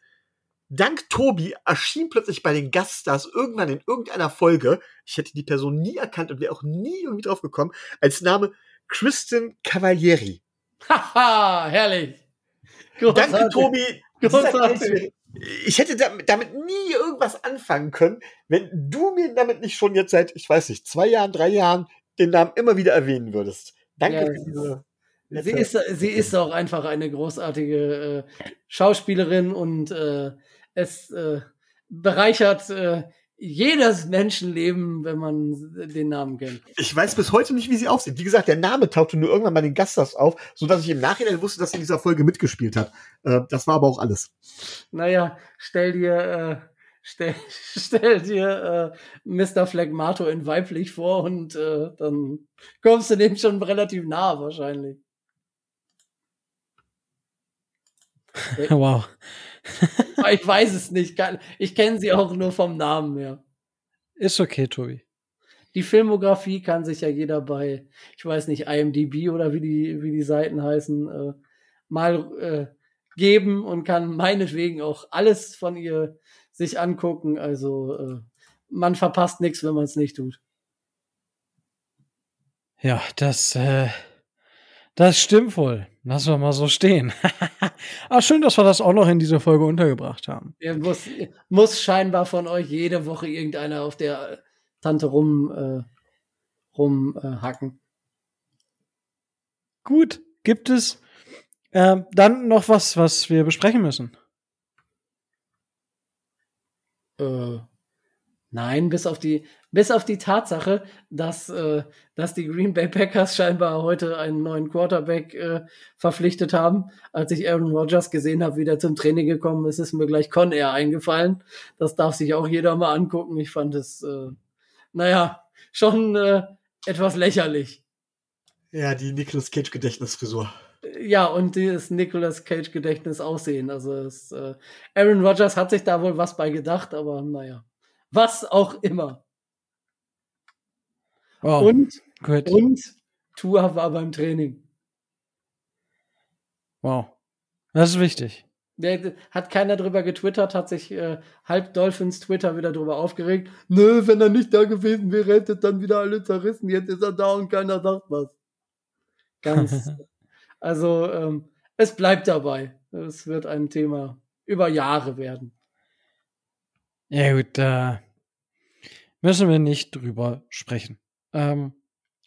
dank Tobi erschien plötzlich bei den Gaststars irgendwann in irgendeiner Folge, ich hätte die Person nie erkannt und wäre auch nie irgendwie drauf gekommen, als Name Kristen Cavalieri. Haha, herrlich. Großartig. Danke, Tobi. Großartig ich hätte damit, nie irgendwas anfangen können, wenn du mir damit nicht schon jetzt seit, ich weiß nicht, zwei Jahren, drei Jahren den Namen immer wieder erwähnen würdest. Danke ja, für diese. Sie ist, sie ist auch einfach eine großartige äh, Schauspielerin und äh, es äh, bereichert äh, jedes Menschenleben, wenn man den Namen kennt. Ich weiß bis heute nicht, wie sie aussieht. Wie gesagt, der Name tauchte nur irgendwann bei den Gaststars auf, sodass ich im Nachhinein wusste, dass sie in dieser Folge mitgespielt hat. Äh, das war aber auch alles. Naja, stell dir, äh, stell, stell dir äh, Mr. Phlegmato in weiblich vor und äh, dann kommst du dem schon relativ nah wahrscheinlich. wow. ich weiß es nicht. Ich kenne sie auch nur vom Namen her. Ist okay, Tobi. Die Filmografie kann sich ja jeder bei, ich weiß nicht, IMDb oder wie die, wie die Seiten heißen, äh, mal äh, geben und kann meinetwegen auch alles von ihr sich angucken. Also äh, man verpasst nichts, wenn man es nicht tut. Ja, das, äh, das stimmt wohl. Lassen wir mal so stehen. ah, schön, dass wir das auch noch in dieser Folge untergebracht haben. Ja, muss, muss scheinbar von euch jede Woche irgendeiner auf der Tante rum, äh, rumhacken. Äh, Gut, gibt es äh, dann noch was, was wir besprechen müssen? Äh, nein, bis auf die, bis auf die Tatsache, dass, äh, dass die Green Bay Packers scheinbar heute einen neuen Quarterback äh, verpflichtet haben. Als ich Aaron Rodgers gesehen habe, wie der zum Training gekommen ist, ist mir gleich Con Air eingefallen. Das darf sich auch jeder mal angucken. Ich fand es, äh, naja, schon äh, etwas lächerlich. Ja, die Nicolas Cage Gedächtnisfrisur. Ja, und das Nicolas Cage Gedächtnis aussehen. Also es, äh, Aaron Rodgers hat sich da wohl was bei gedacht, aber naja. Was auch immer. Oh, und, gut. und Tua war beim Training. Wow. Das ist wichtig. Der, hat keiner drüber getwittert, hat sich äh, halb Dolphins Twitter wieder drüber aufgeregt. Nö, wenn er nicht da gewesen wäre, hätte dann wieder alle zerrissen. Jetzt ist er da und keiner sagt was. Ganz. also, ähm, es bleibt dabei. Es wird ein Thema über Jahre werden. Ja, gut, da müssen wir nicht drüber sprechen. Ähm,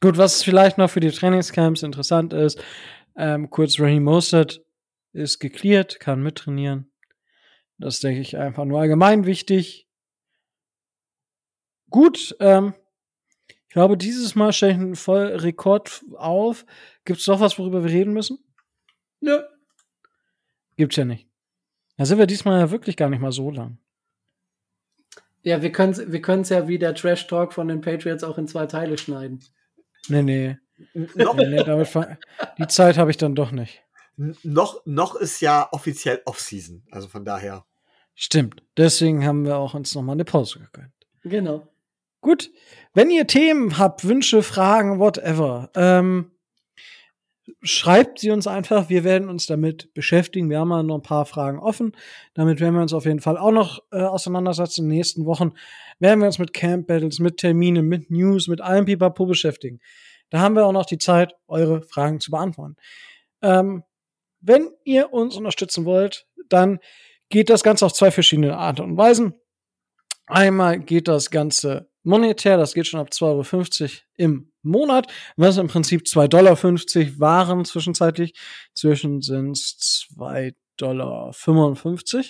gut, was vielleicht noch für die Trainingscamps interessant ist, ähm, kurz Raheem Mostert ist geklärt, kann mittrainieren. Das denke ich einfach nur allgemein wichtig. Gut, ähm, ich glaube, dieses Mal stelle ich einen Vollrekord auf. Gibt es noch was, worüber wir reden müssen? Nö. Gibt's ja nicht. Da sind wir diesmal ja wirklich gar nicht mal so lang. Ja, wir können es wir können's ja wie der Trash Talk von den Patriots auch in zwei Teile schneiden. Nee, nee. nee, nee damit die Zeit habe ich dann doch nicht. Noch, noch ist ja offiziell Off-Season, also von daher. Stimmt. Deswegen haben wir auch uns nochmal eine Pause gegönnt. Genau. Gut. Wenn ihr Themen habt, Wünsche, Fragen, whatever, ähm, schreibt sie uns einfach. Wir werden uns damit beschäftigen. Wir haben ja noch ein paar Fragen offen. Damit werden wir uns auf jeden Fall auch noch äh, auseinandersetzen. In den nächsten Wochen werden wir uns mit Camp Battles, mit Terminen, mit News, mit allem Pipapo beschäftigen. Da haben wir auch noch die Zeit, eure Fragen zu beantworten. Ähm, wenn ihr uns unterstützen wollt, dann geht das Ganze auf zwei verschiedene Arten und Weisen. Einmal geht das Ganze monetär, das geht schon ab 2,50 Euro im Monat, was im Prinzip 2,50 Dollar waren zwischenzeitlich. Zwischen sind es 2,55 Dollar.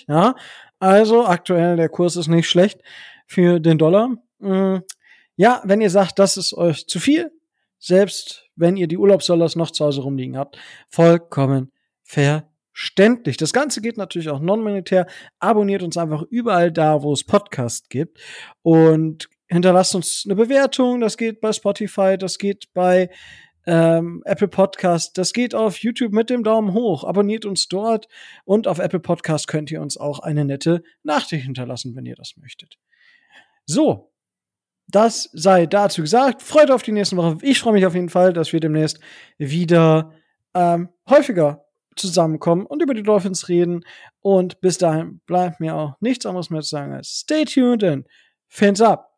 Ja, also aktuell der Kurs ist nicht schlecht für den Dollar. Mm, ja, wenn ihr sagt, das ist euch zu viel, selbst wenn ihr die Urlaubsdollars noch zu Hause rumliegen habt, vollkommen verständlich. Das Ganze geht natürlich auch non-monetär. Abonniert uns einfach überall da, wo es Podcast gibt und hinterlasst uns eine Bewertung. Das geht bei Spotify, das geht bei ähm, Apple Podcast, das geht auf YouTube mit dem Daumen hoch. Abonniert uns dort und auf Apple Podcast könnt ihr uns auch eine nette Nachricht hinterlassen, wenn ihr das möchtet. So, das sei dazu gesagt. Freut auf die nächsten Wochen. Ich freue mich auf jeden Fall, dass wir demnächst wieder ähm, häufiger zusammenkommen und über die Dolphins reden. Und bis dahin bleibt mir auch nichts anderes mehr zu sagen als stay tuned and fins up.